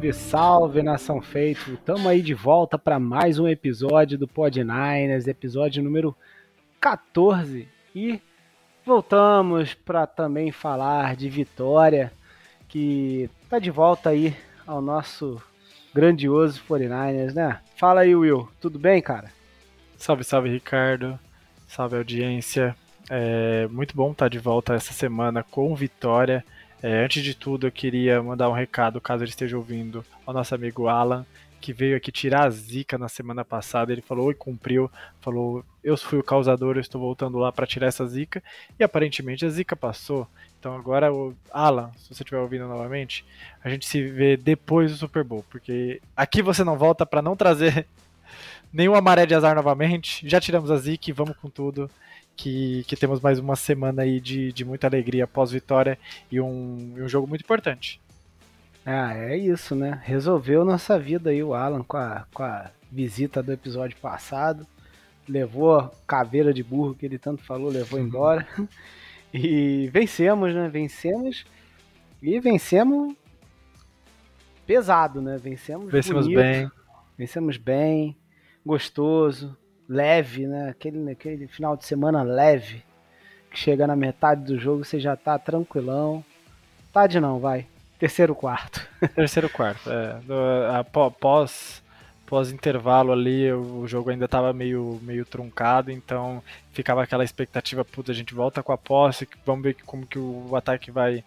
Salve, salve, nação feito. Estamos aí de volta para mais um episódio do Pod Niners, episódio número 14. E voltamos para também falar de Vitória, que tá de volta aí ao nosso grandioso 49ers, né? Fala aí, Will. Tudo bem, cara? Salve, salve, Ricardo. Salve, audiência. É muito bom estar de volta essa semana com Vitória. É, antes de tudo, eu queria mandar um recado, caso ele esteja ouvindo, ao nosso amigo Alan, que veio aqui tirar a zica na semana passada. Ele falou e cumpriu, falou: Eu fui o causador, eu estou voltando lá para tirar essa zica. E aparentemente a zica passou. Então agora, o Alan, se você estiver ouvindo novamente, a gente se vê depois do Super Bowl, porque aqui você não volta para não trazer nenhuma maré de azar novamente. Já tiramos a zica e vamos com tudo que, que temos mais uma semana aí de, de muita alegria pós-vitória e um, um jogo muito importante. Ah, é isso, né? Resolveu nossa vida aí o Alan com a, com a visita do episódio passado. Levou a caveira de burro que ele tanto falou, levou embora. E vencemos, né? Vencemos. E vencemos pesado, né? Vencemos, vencemos bonito, bem. Vencemos bem, gostoso leve, né? Aquele, aquele final de semana leve, que chega na metade do jogo você já tá tranquilão. Tarde não, vai. Terceiro quarto. Terceiro quarto, é. Após pós intervalo ali, o jogo ainda estava meio, meio truncado, então ficava aquela expectativa, puta, a gente volta com a posse, vamos ver como que o ataque vai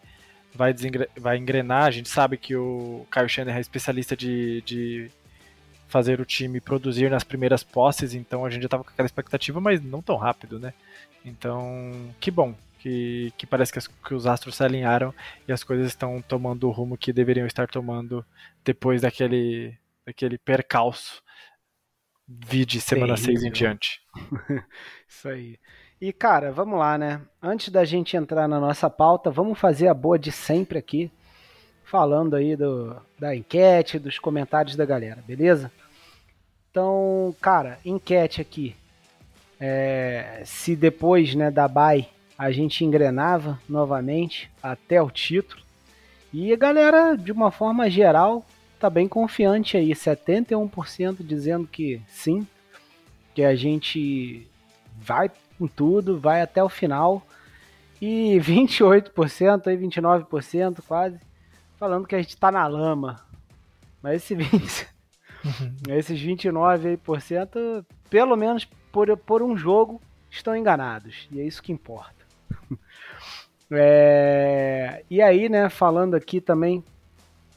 vai, vai engrenar. A gente sabe que o Kyle Shanahan é especialista de, de fazer o time produzir nas primeiras posses, então a gente já estava com aquela expectativa, mas não tão rápido, né? Então, que bom que, que parece que, as, que os astros se alinharam e as coisas estão tomando o rumo que deveriam estar tomando depois daquele, daquele percalço. Vide semana 6 em diante. Isso aí. E cara, vamos lá, né? Antes da gente entrar na nossa pauta, vamos fazer a boa de sempre aqui, falando aí do, da enquete, dos comentários da galera, beleza? Então, cara, enquete aqui. É, se depois né, da Bay a gente engrenava novamente até o título. E a galera, de uma forma geral, tá bem confiante aí. 71% dizendo que sim, que a gente vai com tudo, vai até o final. E 28%, aí 29% quase, falando que a gente tá na lama. Mas esse 20, Uhum. Esses 29%, pelo menos por, por um jogo, estão enganados. E é isso que importa. é, e aí, né, falando aqui também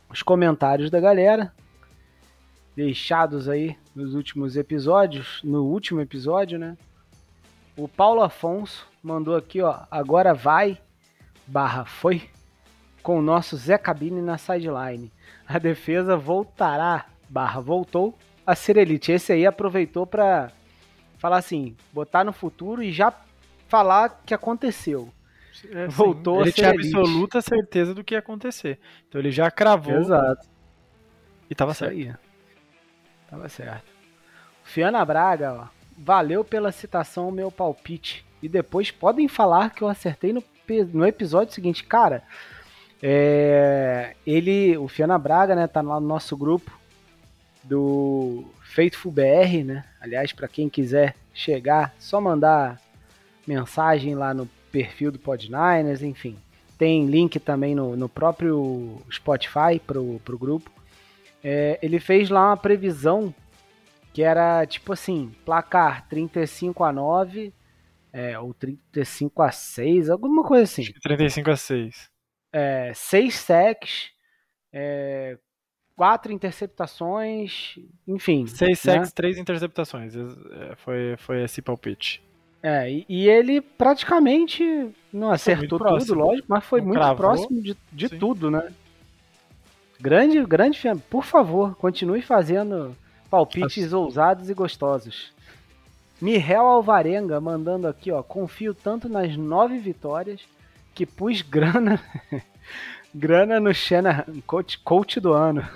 os comentários da galera, deixados aí nos últimos episódios, no último episódio, né? O Paulo Afonso mandou aqui, ó, agora vai, barra foi, com o nosso Zé Cabine na sideline. A defesa voltará barra voltou a ser elite. Esse aí aproveitou para falar assim, botar no futuro e já falar que aconteceu. É, voltou ele a ser tinha elite. absoluta certeza do que ia acontecer. Então ele já cravou. Exato. E tava Isso certo. Aí. Tava certo. Fiana Braga, ó, valeu pela citação ao meu palpite. E depois podem falar que eu acertei no, no episódio seguinte. Cara, é, ele, o Fiana Braga, né, tá lá no nosso grupo do Faithful BR, né? Aliás, para quem quiser chegar, só mandar mensagem lá no perfil do Podniners, enfim. Tem link também no, no próprio Spotify pro, pro grupo. É, ele fez lá uma previsão que era tipo assim, placar 35 a 9 é, ou 35 a 6, alguma coisa assim. 35 a 6. É, 6 sacks, é, quatro interceptações, enfim. Seis né? sacks, três interceptações. É, foi, foi esse palpite. É, e, e ele praticamente não acertou tudo, lógico, mas foi não muito cravou. próximo de, de tudo, né? Grande, grande, por favor, continue fazendo palpites Acho... ousados e gostosos. Mihel Alvarenga mandando aqui, ó, confio tanto nas nove vitórias que pus grana grana no Shanahan, coach, coach do ano.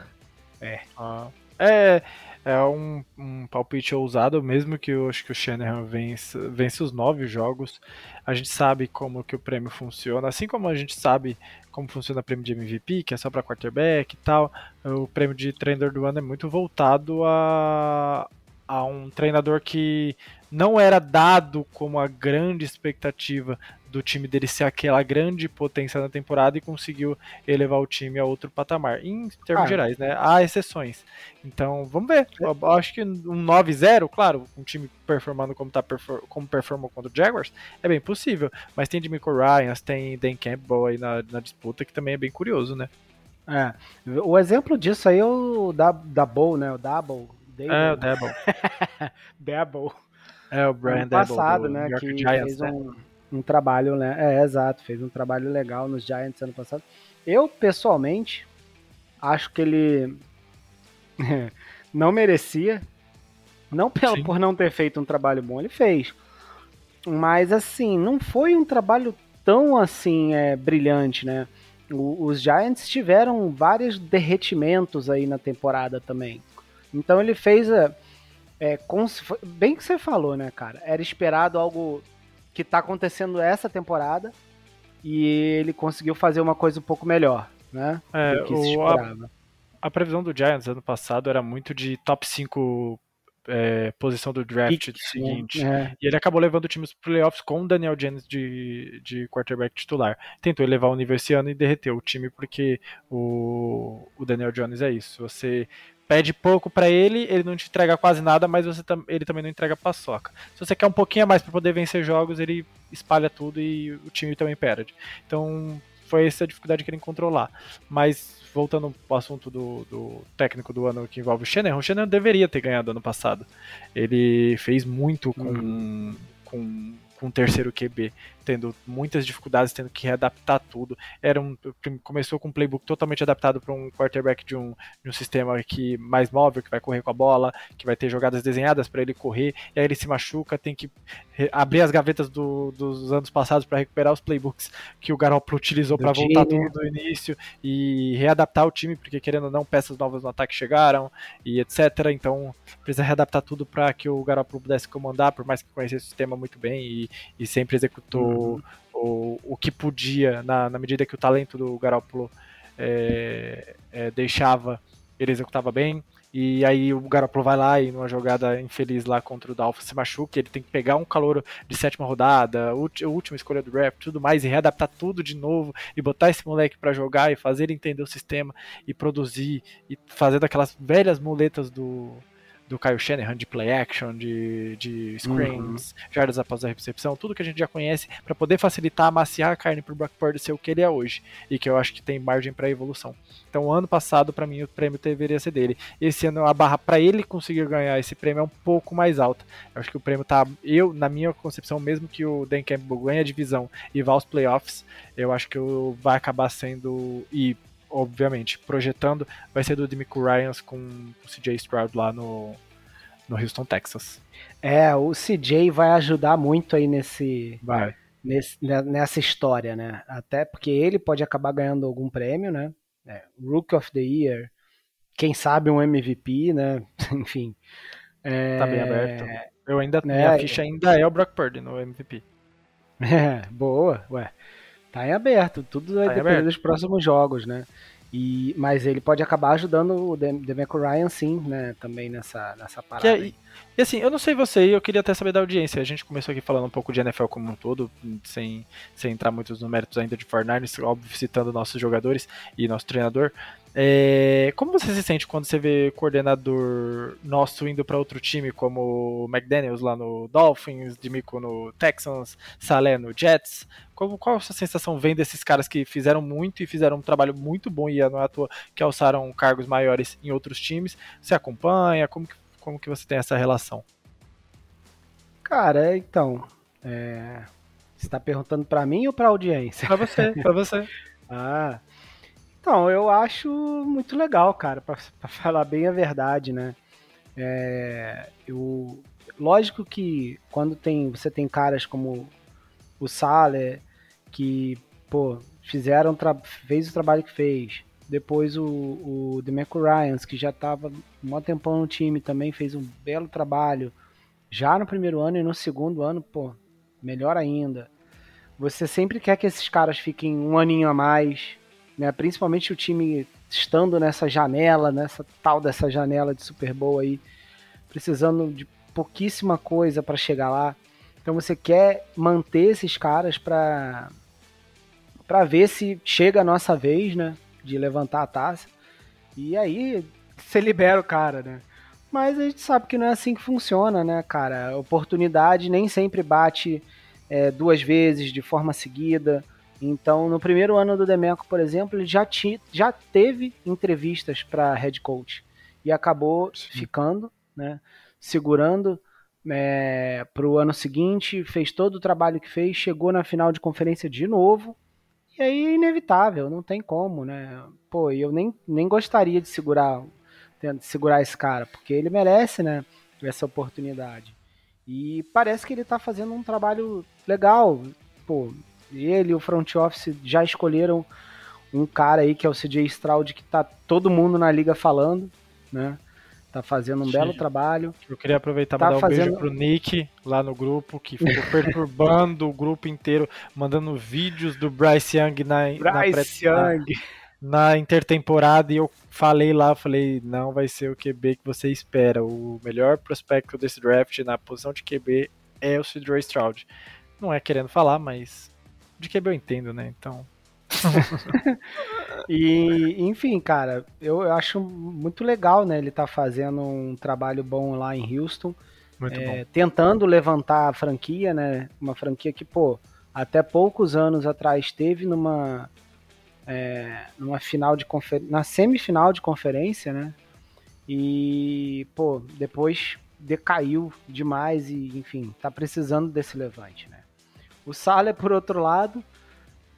É. Ah. É, é um, um palpite ousado, mesmo que eu acho que o Shanahan vence, vence os nove jogos. A gente sabe como que o prêmio funciona, assim como a gente sabe como funciona o prêmio de MVP, que é só para quarterback e tal. O prêmio de treinador do ano é muito voltado a, a um treinador que não era dado como a grande expectativa do time dele ser aquela grande potência na temporada e conseguiu elevar o time a outro patamar. Em termos ah. gerais, né? Há exceções. Então, vamos ver. Eu acho que um 9-0, claro, um time performando como, tá, como performou contra o Jaguars, é bem possível. Mas tem Demico Ryan, tem Dan Campbell aí na, na disputa, que também é bem curioso, né? É. O exemplo disso aí é o da, da Bowl, né? O Double é, o Devil. Devil. É, o Brian ano passado, né, que Giants, fez um, né? um trabalho, né? É, exato, fez um trabalho legal nos Giants ano passado. Eu, pessoalmente, acho que ele não merecia. Não pelo, por não ter feito um trabalho bom, ele fez. Mas, assim, não foi um trabalho tão, assim, é, brilhante, né? O, os Giants tiveram vários derretimentos aí na temporada também. Então ele fez. É, é bem que você falou, né, cara? Era esperado algo que tá acontecendo essa temporada e ele conseguiu fazer uma coisa um pouco melhor, né? É, do que se esperava. A, a, previsão do Giants ano passado era muito de top 5 é, posição do draft Pick, seguinte. É. E ele acabou levando o time para playoffs com o Daniel Jones de, de quarterback titular. Tentou elevar o nível esse ano e derreteu o time porque o, o Daniel Jones é isso. Você pede pouco para ele, ele não te entrega quase nada, mas você ele também não entrega paçoca. Se você quer um pouquinho a mais para poder vencer jogos, ele espalha tudo e o time também perde. Então, foi essa a dificuldade que ele encontrou lá. Mas, voltando ao assunto do, do técnico do ano que envolve o Shannon, o Shannon deveria ter ganhado ano passado. Ele fez muito com, uhum. com com o terceiro QB, tendo muitas dificuldades, tendo que readaptar tudo. Era um, começou com um playbook totalmente adaptado para um quarterback de um, de um sistema que mais móvel, que vai correr com a bola, que vai ter jogadas desenhadas para ele correr, e aí ele se machuca, tem que abrir as gavetas do, dos anos passados para recuperar os playbooks que o Garoppolo utilizou para voltar tudo do início e readaptar o time, porque querendo ou não, peças novas no ataque chegaram e etc. Então precisa readaptar tudo para que o Garoppolo pudesse comandar, por mais que conhecesse o sistema muito bem e e sempre executou o, o que podia na, na medida que o talento do Garoppolo é, é, deixava, ele executava bem. E aí o Garoppolo vai lá e numa jogada infeliz lá contra o Dolphins se machuca, ele tem que pegar um calor de sétima rodada, última escolha do draft, tudo mais, e readaptar tudo de novo, e botar esse moleque para jogar e fazer ele entender o sistema e produzir, e fazer daquelas velhas muletas do, do Kyle Shanahan de play action, de, de screens, uhum. jardas após a recepção, tudo que a gente já conhece para poder facilitar, amaciar a carne para o Brock Purdy ser o que ele é hoje e que eu acho que tem margem para evolução. Então, ano passado para mim o prêmio deveria ser dele. Esse ano a barra para ele conseguir ganhar esse prêmio é um pouco mais alta. Eu acho que o prêmio tá, eu na minha concepção, mesmo que o Dan Campbell ganhe a divisão e vá aos playoffs, eu acho que vai acabar sendo e obviamente, projetando, vai ser do Demico Ryans com o CJ Stroud lá no, no Houston, Texas. É, o CJ vai ajudar muito aí nesse, vai. nesse nessa história, né? Até porque ele pode acabar ganhando algum prêmio, né? É, Rookie of the Year, quem sabe um MVP, né? Enfim. É, tá bem aberto. Eu ainda, né, minha ficha ainda é o Brock Purdy no MVP. É, boa, ué. Tá em aberto, tudo vai tá depender dos próximos jogos, né? E, mas ele pode acabar ajudando o Demeco Ryan, sim, né? Também nessa, nessa parada. É, e, e, assim, eu não sei você, eu queria até saber da audiência. A gente começou aqui falando um pouco de NFL como um todo, sem, sem entrar muitos no méritos ainda de Fortnite, óbvio, citando nossos jogadores e nosso treinador. É, como você se sente quando você vê coordenador nosso indo para outro time, como McDaniels lá no Dolphins, Dimico no Texans, Salé no Jets? Como, qual a sua sensação vendo esses caras que fizeram muito e fizeram um trabalho muito bom e não é à toa que alçaram cargos maiores em outros times? Você acompanha? Como que, como que você tem essa relação? Cara, então, é... você está perguntando para mim ou para audiência? Para você, para você. ah, então, eu acho muito legal, cara, para falar bem a verdade, né? É, eu, lógico que quando tem, você tem caras como o Saler, que, pô, fizeram, fez o trabalho que fez, Depois o, o Demeco Ryans, que já estava um tempão no time, também fez um belo trabalho. Já no primeiro ano e no segundo ano, pô, melhor ainda. Você sempre quer que esses caras fiquem um aninho a mais, né? Principalmente o time estando nessa janela, nessa tal dessa janela de Super Bowl aí, precisando de pouquíssima coisa para chegar lá. Então você quer manter esses caras para para ver se chega a nossa vez, né, de levantar a taça. E aí você libera o cara, né? Mas a gente sabe que não é assim que funciona, né, cara? A oportunidade nem sempre bate é, duas vezes de forma seguida. Então, no primeiro ano do Demeco, por exemplo, ele já, ti, já teve entrevistas para head coach e acabou Sim. ficando, né, segurando é, para o ano seguinte, fez todo o trabalho que fez, chegou na final de conferência de novo e aí é inevitável, não tem como, né? Pô, eu nem, nem gostaria de segurar, de segurar esse cara, porque ele merece, né? Essa oportunidade. E parece que ele tá fazendo um trabalho legal. Pô, ele e o front office já escolheram um cara aí que é o CJ Stroud, que tá todo mundo na liga falando, né? Tá fazendo um Sim. belo trabalho. Eu queria aproveitar para tá dar fazendo... um beijo pro Nick lá no grupo, que ficou perturbando o grupo inteiro, mandando vídeos do Bryce Young na, Bryce na, Young. na intertemporada. E eu falei lá, falei, não vai ser o QB que você espera. O melhor prospecto desse draft na posição de QB é o Cedric Stroud. Não é querendo falar, mas de QB eu entendo, né? Então. e, enfim, cara, eu, eu, acho muito legal, né? Ele tá fazendo um trabalho bom lá em Houston. É, tentando levantar a franquia, né? Uma franquia que, pô, até poucos anos atrás teve numa é, numa final de confer... na semifinal de conferência, né? E pô, depois decaiu demais e enfim, tá precisando desse levante, né? O Salah, por outro lado,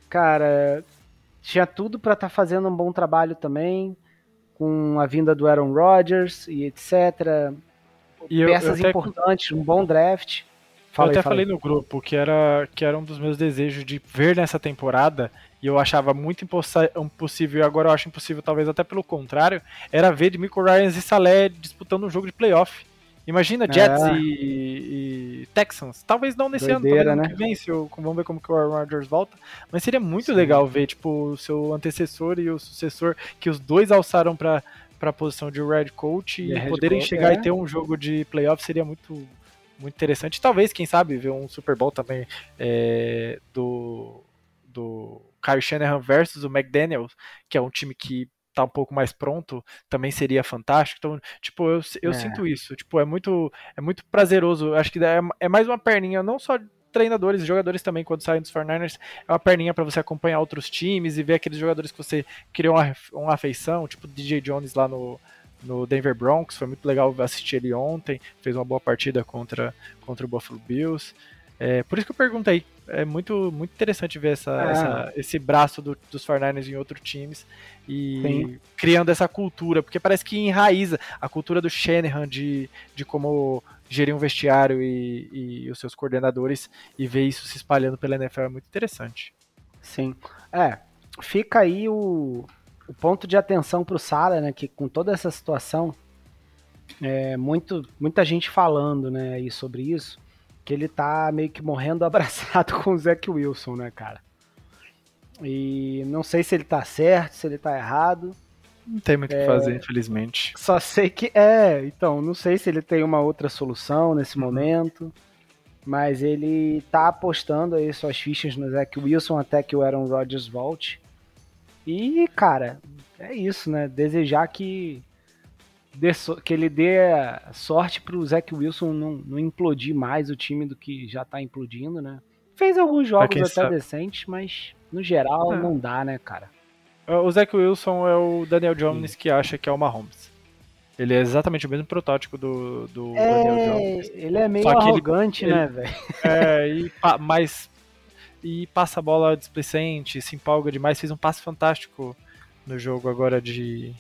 cara, tinha tudo para estar tá fazendo um bom trabalho também, com a vinda do Aaron Rodgers e etc. E Peças eu, eu importantes, um bom draft. Fala eu aí, até falei no grupo que era, que era um dos meus desejos de ver nessa temporada, e eu achava muito impossível, e agora eu acho impossível, talvez até pelo contrário, era ver de Michael Ryans e Salé disputando um jogo de playoff. Imagina Jets é. e, e, Texans. Talvez não nesse Doideira, ano, talvez né? que vem, se eu, vamos ver como que o Aaron Rodgers volta. Mas seria muito Sim. legal ver, tipo, o seu antecessor e o sucessor, que os dois alçaram para a posição de red coach e, e poderem coach, chegar é. e ter um jogo de playoff seria muito, muito interessante. Talvez, quem sabe, ver um Super Bowl também é, do, do Kyle Shanahan versus o McDaniels, que é um time que tá um pouco mais pronto, também seria fantástico. Então, tipo, eu, eu é. sinto isso. Tipo, é muito, é muito prazeroso. Acho que é, é mais uma perninha, não só treinadores e jogadores também, quando saem dos 49ers, é uma perninha para você acompanhar outros times e ver aqueles jogadores que você criou uma, uma afeição, tipo DJ Jones lá no, no Denver Broncos, foi muito legal assistir ele ontem, fez uma boa partida contra, contra o Buffalo Bills. É, por isso que eu perguntei. É muito, muito interessante ver essa, é. essa esse braço do, dos 49ers em outros times e Sim. criando essa cultura, porque parece que enraiza a cultura do Shanahan de, de como gerir um vestiário e, e os seus coordenadores e ver isso se espalhando pela NFL é muito interessante. Sim. É, fica aí o, o ponto de atenção para o Sala, né, que com toda essa situação, é, muito, muita gente falando né, aí sobre isso, que ele tá meio que morrendo abraçado com o Zac Wilson, né, cara? E não sei se ele tá certo, se ele tá errado. Não tem muito o é, que fazer, infelizmente. Só sei que é, então, não sei se ele tem uma outra solução nesse uhum. momento. Mas ele tá apostando aí suas fichas no Zac Wilson até que o Aaron Rodgers volte. E, cara, é isso, né? Desejar que que ele dê sorte para o Zach Wilson não, não implodir mais o time do que já está implodindo, né? Fez alguns jogos até sabe. decentes, mas no geral é. não dá, né, cara? O Zach Wilson é o Daniel Jones Sim. que acha que é o Mahomes. Ele é exatamente o mesmo protótipo do, do é, Daniel Jones. Ele é meio arrogante, ele, né, velho? É, e, mas, e passa a bola displicente, se empolga demais. Fez um passe fantástico no jogo agora de,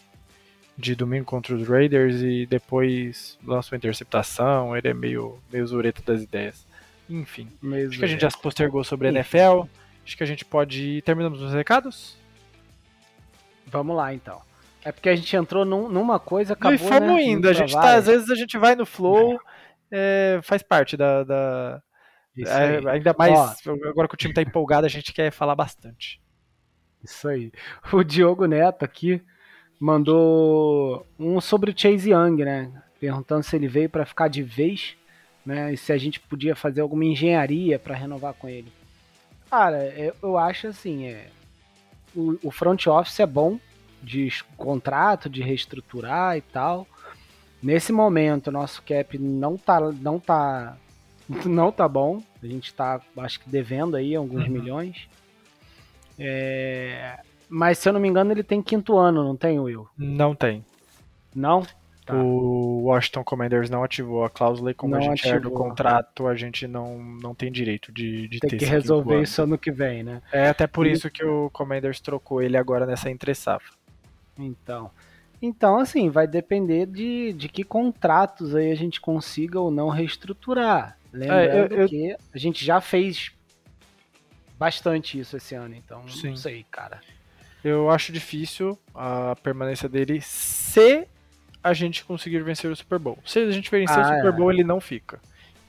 de domingo contra os Raiders e depois lança uma interceptação. Ele é meio, meio zureta das ideias. Enfim, meio acho que a gente já se postergou sobre a NFL. Acho que a gente pode ir. Terminamos os recados? Vamos lá então. É porque a gente entrou num, numa coisa, acabou, e fomos né, indo, a gente tá, às vezes a gente vai no flow, é, faz parte da... da... É, ainda mais Ó, agora que o time tá empolgado, a gente quer falar bastante. Isso aí. O Diogo Neto aqui mandou um sobre o Chase Young, né? Perguntando se ele veio para ficar de vez, né? E se a gente podia fazer alguma engenharia para renovar com ele. Cara, eu acho assim, é, o, o front office é bom de contrato, de reestruturar e tal. Nesse momento, nosso cap não tá, não tá, não tá bom. A gente tá, acho que devendo aí alguns uhum. milhões. É... Mas se eu não me engano, ele tem quinto ano, não tem, Will? Não tem. Não? Tá. O Washington Commanders não ativou a cláusula e como não a gente ativou. do contrato, a gente não, não tem direito de, de tem ter que resolver isso ano que vem, né? É até por e... isso que o Commanders trocou ele agora nessa entre safra. Então, então assim, vai depender de, de que contratos aí a gente consiga ou não reestruturar. Lembrando é, eu, eu... que a gente já fez bastante isso esse ano, então Sim. não sei, cara. Eu acho difícil a permanência dele se a gente conseguir vencer o Super Bowl. Se a gente vencer ah, o Super Bowl, é. ele não fica.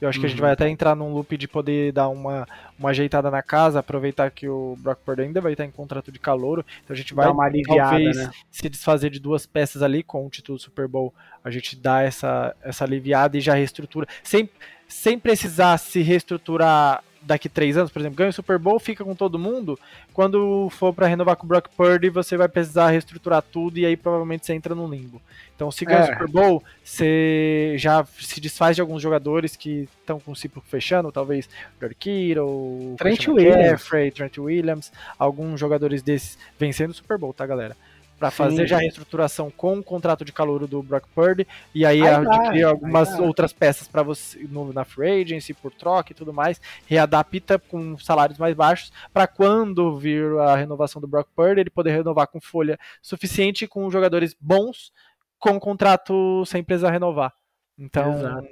Eu acho uhum. que a gente uhum. vai até entrar num loop de poder dar uma, uma ajeitada na casa, aproveitar que o Brock Purdy ainda vai estar em contrato de calouro, então a gente vai talvez né? se desfazer de duas peças ali com o título Super Bowl, a gente dá essa, essa aliviada e já reestrutura, sem, sem precisar se reestruturar daqui três anos, por exemplo, ganha o Super Bowl, fica com todo mundo. Quando for para renovar com o Brock Purdy, você vai precisar reestruturar tudo e aí provavelmente você entra no limbo. Então, se ganha é. o Super Bowl, você já se desfaz de alguns jogadores que estão com o ciclo fechando, talvez George Kittle, Trent Williams. Trent Williams, alguns jogadores desses vencendo o Super Bowl, tá, galera? Para fazer já a reestruturação com o contrato de calor do Brock Purdy e aí, aí adquirir algumas aí outras peças para você no, na free agency por troca e tudo mais, readapta com salários mais baixos para quando vir a renovação do Brock Purdy ele poder renovar com folha suficiente com jogadores bons com contrato sem precisar renovar. Então, Exato.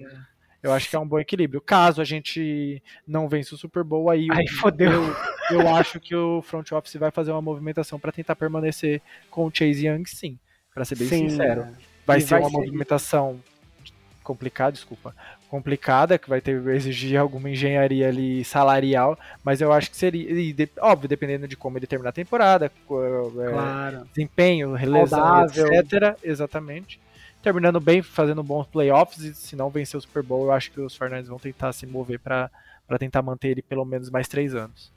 Eu acho que é um bom equilíbrio. Caso a gente não vença o Super Bowl, aí, aí eu, fodeu. Eu, eu acho que o front office vai fazer uma movimentação para tentar permanecer com o Chase Young, sim. Para ser bem sim, sincero. Vai e ser vai uma ser... movimentação complicada, desculpa, complicada, que vai ter exigir alguma engenharia ali salarial, mas eu acho que seria, e de, óbvio, dependendo de como ele terminar a temporada, é, claro. desempenho, lesão, etc. Exatamente. Terminando bem, fazendo bons playoffs, e se não vencer o Super Bowl, eu acho que os Fernandes vão tentar se mover para tentar manter ele pelo menos mais três anos.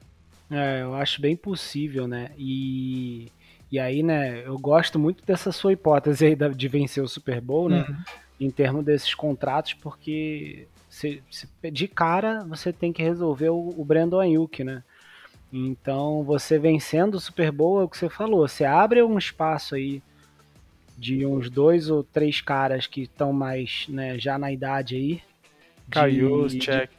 É, eu acho bem possível, né? E, e aí, né, eu gosto muito dessa sua hipótese aí de vencer o Super Bowl, né? Uhum. Em termos desses contratos, porque se, se, de cara você tem que resolver o, o Brandon Ayuk, né? Então, você vencendo o Super Bowl, é o que você falou, você abre um espaço aí de uns dois ou três caras que estão mais, né, já na idade aí. Caiu, check.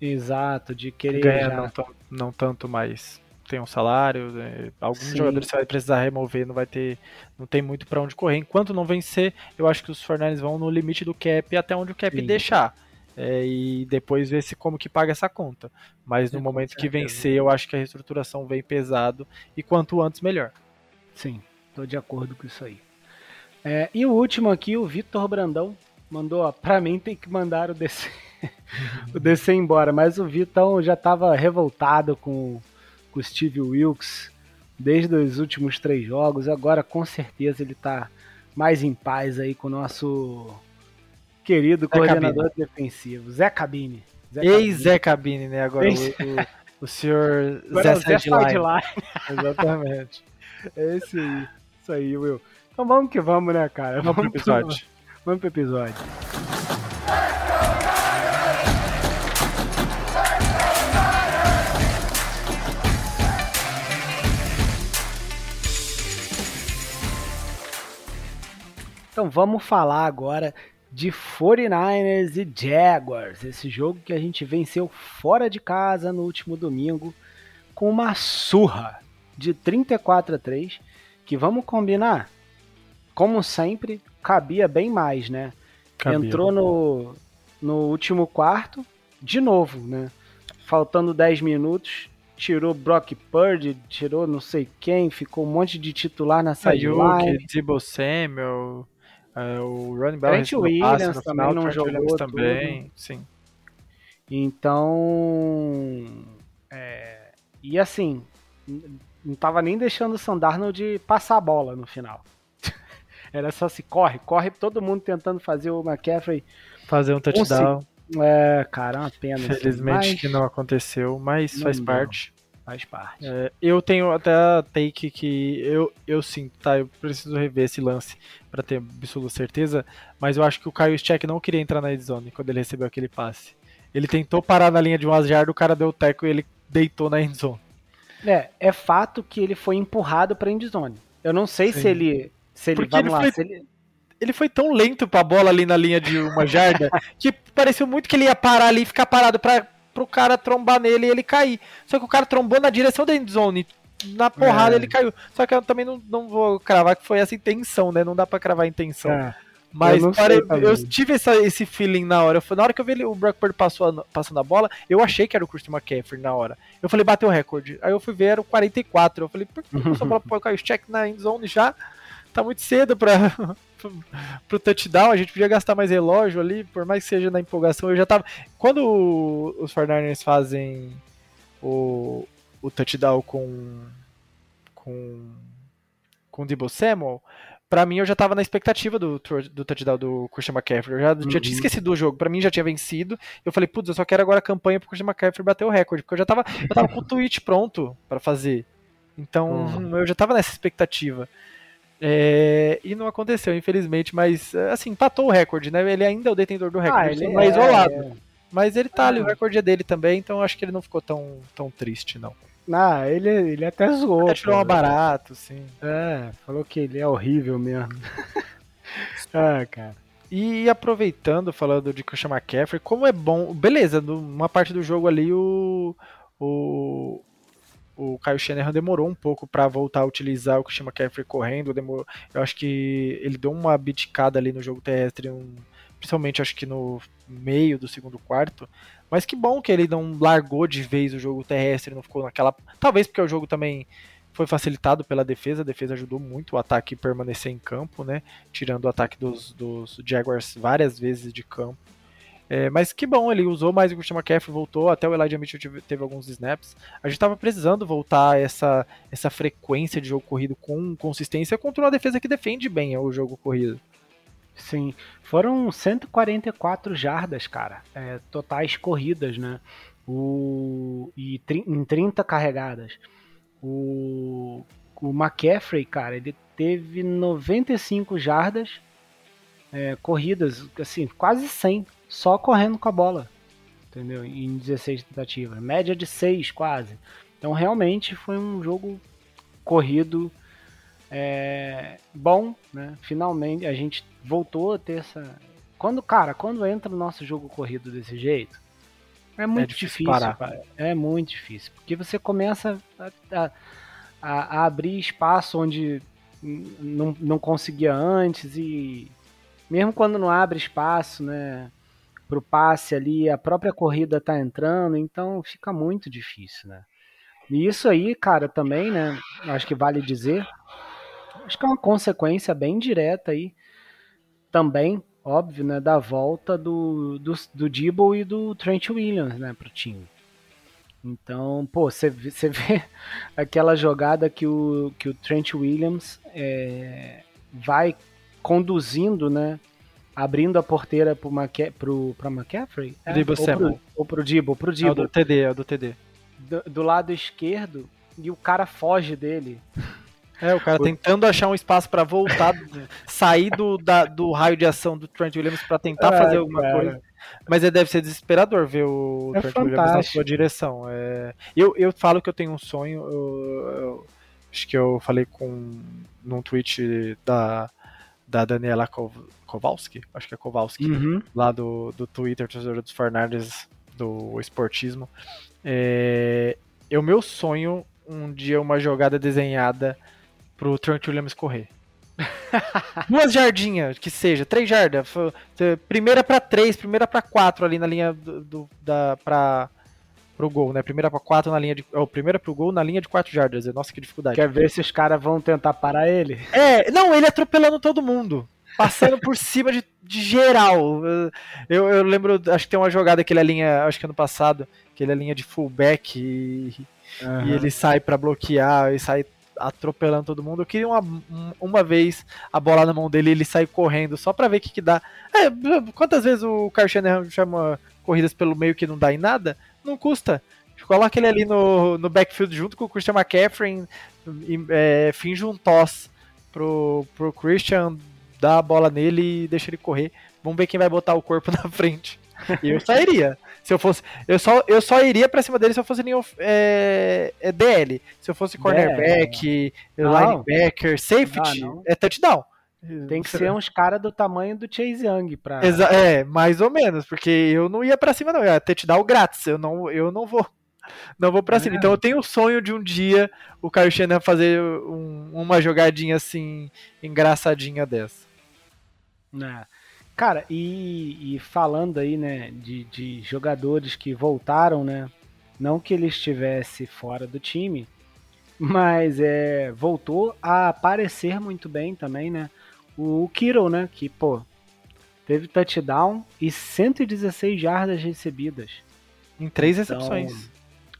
Exato, de querer. Ganha já... não, não, tanto mais. Tem um salário, né? alguns Sim. jogadores você vai precisar remover, não vai ter. Não tem muito para onde correr. Enquanto não vencer, eu acho que os Fornells vão no limite do cap até onde o cap Sim. deixar. É, e depois ver se como que paga essa conta. Mas no é, momento que vencer, eu acho que a reestruturação vem pesado e quanto antes melhor. Sim, tô de acordo com isso aí. É, e o último aqui, o Vitor Brandão mandou, ó, pra mim tem que mandar o DC o DC embora. Mas o Vitão já estava revoltado com, com o Steve Wilkes desde os últimos três jogos. Agora, com certeza, ele está mais em paz aí com o nosso querido Zé coordenador Cabine. defensivo, Zé Cabine. Ex-Zé Cabine, né? Agora o, o, o, senhor Agora Zé, Zé Sideline. Exatamente. É esse aí. Isso aí, Will. Então vamos que vamos, né, cara? Vamos, vamos pro episódio. Pro, vamos pro episódio. Então vamos falar agora de 49ers e Jaguars, esse jogo que a gente venceu fora de casa no último domingo com uma surra de 34 a 3, que vamos combinar, como sempre, cabia bem mais, né? Cabia. Entrou no, no último quarto, de novo, né? Faltando 10 minutos, tirou Brock Purdy, tirou não sei quem, ficou um monte de titular na sideline. Debo Samuel, uh, o running back Trent Williams também não jogou também, tudo. sim. Então, é, e assim, não tava nem deixando o Sandarno de passar a bola no final. Era só se corre, corre todo mundo tentando fazer o McCaffrey fazer um touchdown. É, cara, é uma pena. Felizmente mas... que não aconteceu, mas não faz parte. Faz parte. É, eu tenho até a take que eu, eu sinto, tá? Eu preciso rever esse lance para ter absoluta certeza, mas eu acho que o Kyle Check não queria entrar na endzone quando ele recebeu aquele passe. Ele tentou parar na linha de um jardas, o cara deu o teco e ele deitou na endzone. É, é fato que ele foi empurrado pra endzone. Eu não sei Sim. se ele. Se ele, Porque ele lá, foi, ele... ele... foi tão lento pra bola ali na linha de uma jarda que pareceu muito que ele ia parar ali e ficar parado pra, pro cara trombar nele e ele cair. Só que o cara trombou na direção da endzone. Na porrada é. ele caiu. Só que eu também não, não vou cravar que foi essa intenção, né? Não dá pra cravar a intenção. É. Mas eu, eu tive essa, esse feeling na hora. na hora que eu vi o Brock Purdy passou, passando a bola, eu achei que era o Christian McCaffrey na hora. Eu falei, bateu o recorde. Aí eu fui ver, era o 44. Eu falei, por que passou a bola pro Kyle check na end zone já? Tá muito cedo pra, pro touchdown. A gente podia gastar mais relógio ali, por mais que seja na empolgação. Eu já tava. Quando os 49ers fazem o, o touchdown com. com. com o Debo Samuel para mim eu já tava na expectativa do, do touchdown do Christian McCaffrey. Eu já, uhum. já tinha uhum. esquecido o jogo. Para mim já tinha vencido. Eu falei, putz, eu só quero agora a campanha pro Christian McCaffrey bater o recorde. Porque eu já tava, eu tava com o tweet pronto para fazer. Então uhum. eu já tava nessa expectativa. É, e não aconteceu, infelizmente, mas assim, empatou o recorde, né? Ele ainda é o detentor do recorde, ah, ele é isolado. Mas ele tá ah. ali, o recorde é dele também, então acho que ele não ficou tão, tão triste, não. Ah, ele, ele até zoou. Até tirou um barato, sim. É, falou que ele é horrível mesmo. ah, cara. E aproveitando, falando de Christian McCaffrey, como é bom. Beleza, numa parte do jogo ali o. O, o Kyle Shanahan demorou um pouco para voltar a utilizar o Christian McCaffrey correndo. Demorou, eu acho que ele deu uma biticada ali no jogo terrestre, um, principalmente acho que no meio do segundo quarto. Mas que bom que ele não largou de vez o jogo terrestre, não ficou naquela. Talvez porque o jogo também foi facilitado pela defesa, a defesa ajudou muito o ataque permanecer em campo, né? Tirando o ataque dos, dos Jaguars várias vezes de campo. É, mas que bom, ele usou mais o Christian McCaffrey, voltou, até o Elijah Mitchell teve, teve alguns snaps. A gente estava precisando voltar essa, essa frequência de jogo corrido com consistência contra uma defesa que defende bem o jogo corrido. Sim, foram 144 jardas, cara, é, totais corridas, né? O, e em 30 carregadas. O, o McCaffrey, cara, ele teve 95 jardas é, corridas, assim, quase 100, só correndo com a bola, entendeu? Em 16 tentativas, média de 6 quase. Então realmente foi um jogo corrido é, bom, né? Finalmente a gente voltou a ter essa. Quando, cara, quando entra no nosso jogo corrido desse jeito, é muito é difícil, difícil É muito difícil. Porque você começa a, a, a abrir espaço onde não, não conseguia antes e mesmo quando não abre espaço, né? Pro passe ali, a própria corrida tá entrando, então fica muito difícil, né? E isso aí, cara, também, né? Acho que vale dizer, acho que é uma consequência bem direta aí também, óbvio, né, da volta do, do, do Dibble e do Trent Williams, né, pro time. Então, pô, você vê aquela jogada que o, que o Trent Williams é, vai conduzindo, né, abrindo a porteira pro, Maca, pro, pra McCaffrey? É, ou, pro, ou pro Dibble, pro Dibble. É o do TD, é o do TD. Do, do lado esquerdo, e o cara foge dele. É, o cara tentando achar um espaço para voltar, sair do, da, do raio de ação do Trent Williams para tentar é, fazer alguma cara. coisa. Mas é, deve ser desesperador ver o é Trent fantástico. Williams na sua direção. É, eu, eu falo que eu tenho um sonho, eu, eu, acho que eu falei com num tweet da, da Daniela Kowalski, acho que é Kowalski, uhum. lá do, do Twitter, tesouro dos Fernandes, do esportismo. É, é o meu sonho um dia uma jogada desenhada pro Trent Williams correr. Duas jardinhas, que seja, três jardas. Primeira para três, primeira para quatro ali na linha do, do, da pra, pro gol, né? Primeira para quatro na linha de. Oh, primeira pro gol na linha de quatro jardas. Nossa, que dificuldade. Quer ver se os caras vão tentar parar ele? É, não, ele atropelando todo mundo. Passando por cima de, de geral. Eu, eu lembro, acho que tem uma jogada que ele alinha, acho que ano passado, que ele alinha de fullback e, uhum. e ele sai para bloquear e sai atropelando todo mundo. Eu queria uma, uma vez a bola na mão dele e ele sair correndo só pra ver o que, que dá. É, quantas vezes o Shanahan chama corridas pelo meio que não dá em nada? Não custa. Coloca ele ali no, no backfield junto com o Christian McCaffrey e é, finge um toss pro, pro Christian, dá a bola nele e deixa ele correr. Vamos ver quem vai botar o corpo na frente. Eu sairia. Se eu fosse. Eu só, eu só iria pra cima dele se eu fosse linha, é, é DL. Se eu fosse cornerback, linebacker, safety, é touchdown. Tem que ser uns caras do tamanho do Chase Young pra. Exa é, mais ou menos, porque eu não ia pra cima, não. Eu ia touchdown grátis. Eu não, eu não vou. Não vou pra cima. É. Então eu tenho o sonho de um dia o Kyle Shanahan fazer um, uma jogadinha assim, engraçadinha dessa. É. Cara, e, e, falando aí, né, de, de jogadores que voltaram, né? Não que ele estivesse fora do time, mas é, voltou a aparecer muito bem também, né? O Kiro, né? Que, pô, teve touchdown e 116 jardas recebidas. Em três então, recepções.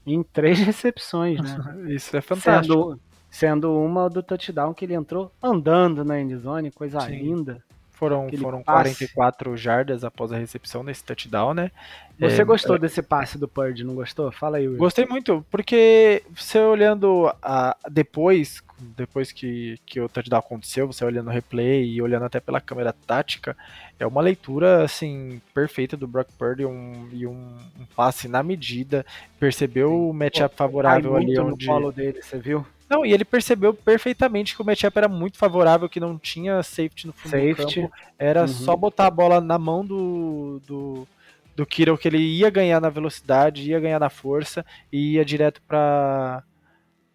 Em três recepções, né? Isso é fantástico. Sendo, sendo uma do touchdown que ele entrou andando na endzone, coisa Sim. linda. Foram, foram 44 jardas após a recepção nesse touchdown, né? Você é, gostou é... desse passe do Purdy, não gostou? Fala aí, Will. Gostei muito, porque você olhando a, depois, depois que, que o touchdown aconteceu, você olhando o replay e olhando até pela câmera tática, é uma leitura assim perfeita do Brock Purdy um, e um, um passe na medida. Percebeu o matchup favorável ali onde. no colo dele, você viu? Não, e ele percebeu perfeitamente que o matchup era muito favorável, que não tinha safety no fundo safety. do campo. Era uhum. só botar a bola na mão do, do, do Kiro, que ele ia ganhar na velocidade, ia ganhar na força e ia direto para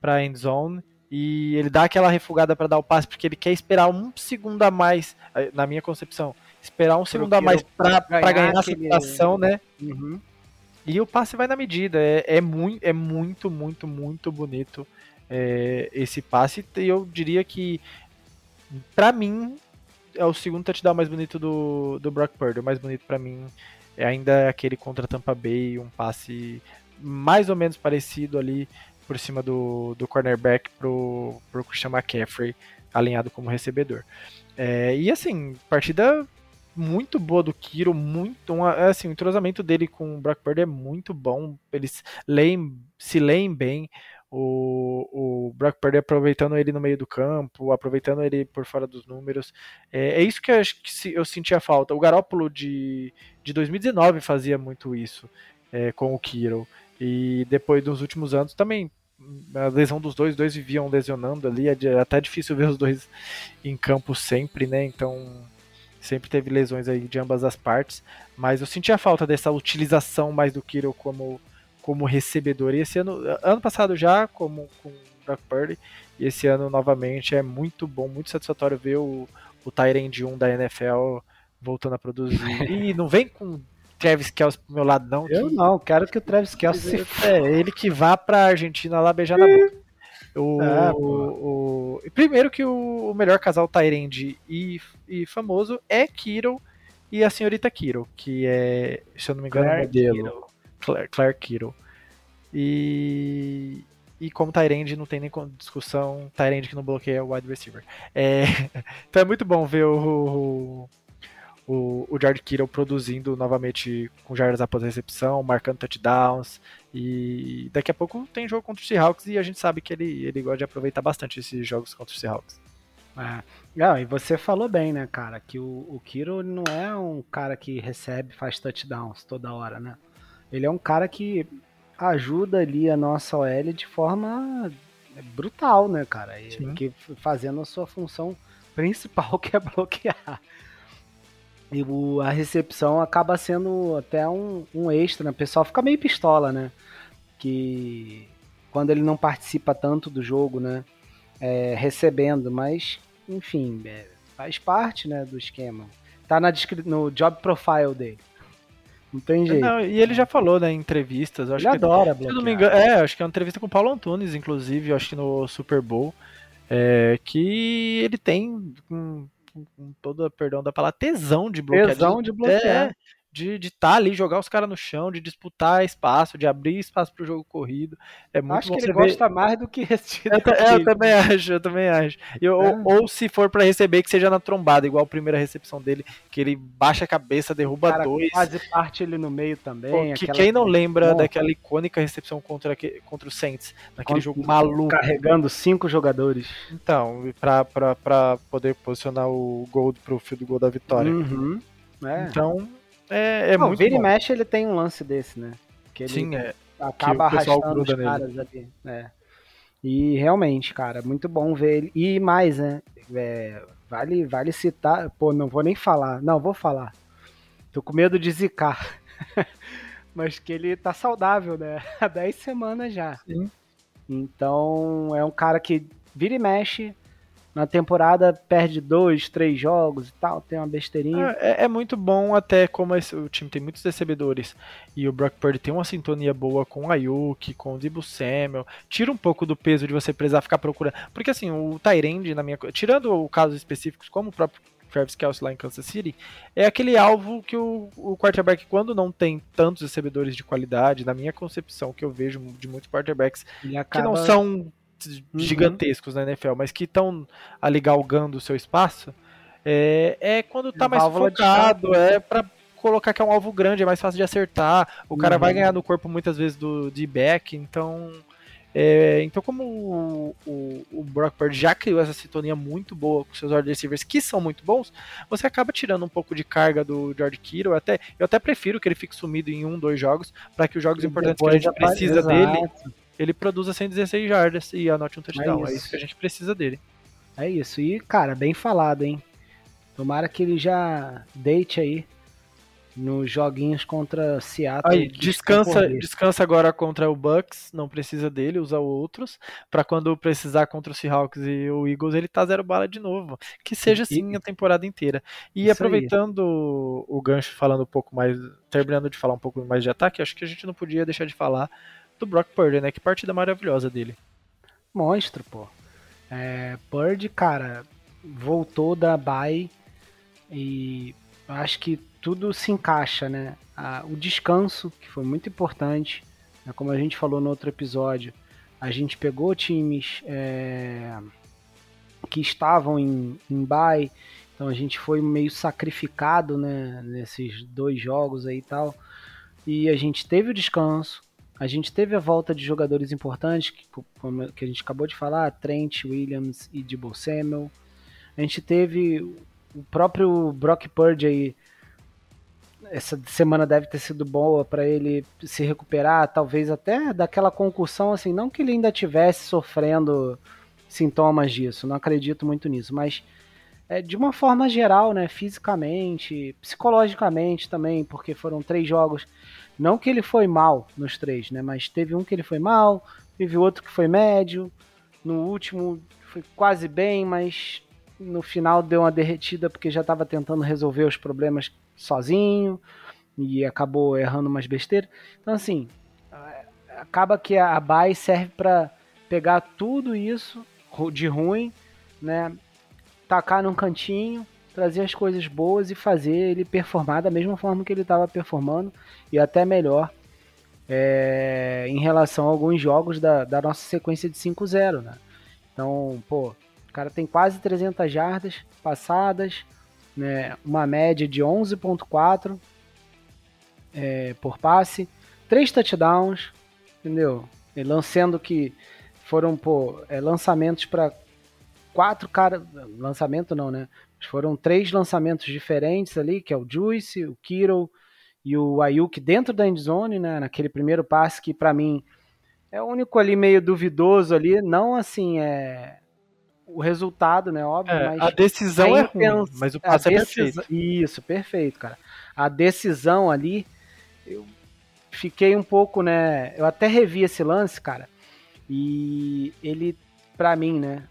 para end zone. E ele dá aquela refugada para dar o passe, porque ele quer esperar um segundo a mais, eh, na minha concepção, esperar um Pro segundo a mais para ganhar, ganhar a situação, né? Uhum. E o passe vai na medida. É, é, muito, é muito, muito, muito bonito é, esse passe. E eu diria que, para mim, é o segundo touchdown mais bonito do, do Brock Purdy. O mais bonito para mim é ainda aquele contra Tampa Bay, um passe mais ou menos parecido ali por cima do, do cornerback pro, pro Christian McCaffrey, alinhado como recebedor. É, e assim, partida muito boa do Kiro, muito um, assim, o entrosamento dele com o Brock Purdy é muito bom, eles leem, se leem bem, o, o Brock Purdy aproveitando ele no meio do campo, aproveitando ele por fora dos números. É, é isso que eu, acho que eu sentia falta. O Garópolo de, de 2019 fazia muito isso é, com o Kiro. E depois dos últimos anos também. A lesão dos dois, dois viviam lesionando ali, é até difícil ver os dois em campo sempre, né? Então sempre teve lesões aí de ambas as partes, mas eu sentia falta dessa utilização mais do Kiro como como recebedor. E esse ano, ano passado já, como com o Brock Purdy, e esse ano novamente é muito bom, muito satisfatório ver o, o Tyrande 1 da NFL voltando a produzir. e não vem com Travis Kelce pro meu lado, não. Eu que... não, quero que o Travis Kelce se... É, ele que vá pra Argentina lá beijar na boca. O, ah, o, o, primeiro que o, o melhor casal Tyrande e, e famoso é Kiro e a senhorita Kiro, que é, se eu não me engano, modelo. Claire, Claire Kittle. E, e como Tyrande não tem nem discussão, Tyrande que não bloqueia o wide receiver. É, então é muito bom ver o, o, o Jared Kittle produzindo novamente com jardas após a recepção, marcando touchdowns. E daqui a pouco tem jogo contra o Seahawks e a gente sabe que ele, ele gosta de aproveitar bastante esses jogos contra o Seahawks. É. Não, e você falou bem, né, cara, que o, o Kiro não é um cara que recebe, faz touchdowns toda hora, né? Ele é um cara que ajuda ali a nossa OL de forma brutal, né, cara? Ele que fazendo a sua função principal, que é bloquear. E o, a recepção acaba sendo até um, um extra, né? O pessoal fica meio pistola, né? Que quando ele não participa tanto do jogo, né? É, recebendo, mas enfim, é, faz parte né, do esquema. Tá na, no job profile dele. Não tem jeito. Não, e ele já falou, né, em entrevistas. Acho ele que, adora bloquear. Se não me engano, é, acho que é uma entrevista com o Paulo Antunes, inclusive, acho que no Super Bowl, é, que ele tem, com, com toda, perdão da palavra, tesão de bloquear. Tesão de bloquear. É, de estar tá ali, jogar os caras no chão, de disputar espaço, de abrir espaço para o jogo corrido. É muito acho que ele gosta mais do que receber. Eu, é, eu também acho, eu também acho. Eu, é. ou, ou, se for para receber, que seja na trombada, igual a primeira recepção dele, que ele baixa a cabeça, derruba cara, dois. Quase parte ele no meio também. que quem não lembra daquela icônica recepção contra, contra o Saints, naquele contra, jogo maluco. Carregando cinco jogadores. Então, para poder posicionar o gol pro fio do gol da vitória. Uhum. É. Então, é, é Não, muito vira bom. e mexe ele tem um lance desse, né? Que ele Sim, é. Acaba arrastando os caras ali. É. E realmente, cara, muito bom ver ele. E mais, né? É, vale, vale citar. Pô, não vou nem falar. Não, vou falar. Tô com medo de zicar. Mas que ele tá saudável, né? Há 10 semanas já. Sim. Então é um cara que vira e mexe, na temporada perde dois, três jogos e tal, tem uma besteirinha. É, é muito bom até como esse, o time tem muitos recebedores e o Brock Purdy tem uma sintonia boa com o Ayuk, com o Debo Samuel, tira um pouco do peso de você precisar ficar procurando, porque assim, o Tyrande na minha, tirando o casos específicos como o próprio Travis Kelce lá em Kansas City, é aquele alvo que o, o quarterback, quando não tem tantos recebedores de qualidade, na minha concepção, que eu vejo de muitos quarterbacks, acaba... que não são uhum. gigantescos na NFL, mas que estão ali galgando o seu espaço, é, é quando tá mais focado, é para colocar que é um alvo grande, é mais fácil de acertar, o cara vai uhum. ganhar no corpo muitas vezes do de back, então é, então, como o, o, o, Brock Purdy já criou essa sintonia muito boa com seus wide receivers, que são muito bons, você acaba tirando um pouco de carga do George Kittle. Até, eu até prefiro que ele fique sumido em um, dois jogos, para que os jogos importantes que a gente precisa dele, ele produza 116 jardas e anote um touchdown. É isso. é isso que a gente precisa dele. É isso. E, cara, bem falado, hein? Tomara que ele já deite aí nos joguinhos contra Seattle. Aí, descansa, descansa agora contra o Bucks, não precisa dele, usa outros, para quando precisar contra o Seahawks e o Eagles, ele tá zero bala de novo. Que seja assim a temporada inteira. E Isso aproveitando aí. o gancho, falando um pouco mais, terminando de falar um pouco mais de ataque, acho que a gente não podia deixar de falar do Brock Purdy, né? Que partida maravilhosa dele. Monstro, pô. É, Purdy, cara, voltou da bye e acho que tudo se encaixa, né? o descanso, que foi muito importante, né? como a gente falou no outro episódio, a gente pegou times é, que estavam em, em bye, então a gente foi meio sacrificado, né? Nesses dois jogos aí e tal, e a gente teve o descanso, a gente teve a volta de jogadores importantes, que, que a gente acabou de falar, Trent, Williams e Debo Samuel. A gente teve o próprio Brock Purdy aí. Essa semana deve ter sido boa para ele se recuperar, talvez até daquela concussão, assim, não que ele ainda tivesse sofrendo sintomas disso, não acredito muito nisso, mas é, de uma forma geral, né, fisicamente, psicologicamente também, porque foram três jogos não que ele foi mal nos três, né? Mas teve um que ele foi mal, teve outro que foi médio. No último foi quase bem, mas no final deu uma derretida porque já estava tentando resolver os problemas sozinho e acabou errando umas besteiras. Então assim, acaba que a Bay serve para pegar tudo isso de ruim, né? Tacar num cantinho trazer as coisas boas e fazer ele performar da mesma forma que ele estava performando e até melhor é, em relação a alguns jogos da, da nossa sequência de 5-0, né? Então, pô, o cara tem quase 300 jardas passadas, né? Uma média de 11.4 é, por passe, três touchdowns, entendeu? E lançando que foram pô, é, lançamentos para quatro caras, lançamento não, né? Foram três lançamentos diferentes ali, que é o Juice, o Kiro e o Ayuk dentro da endzone, né? Naquele primeiro passe que para mim é o único ali meio duvidoso ali, não assim é o resultado, né, óbvio, é, mas a decisão é ruim, mas o passe é perfeito. Isso, perfeito, cara. A decisão ali eu fiquei um pouco, né, eu até revi esse lance, cara. E ele para mim, né,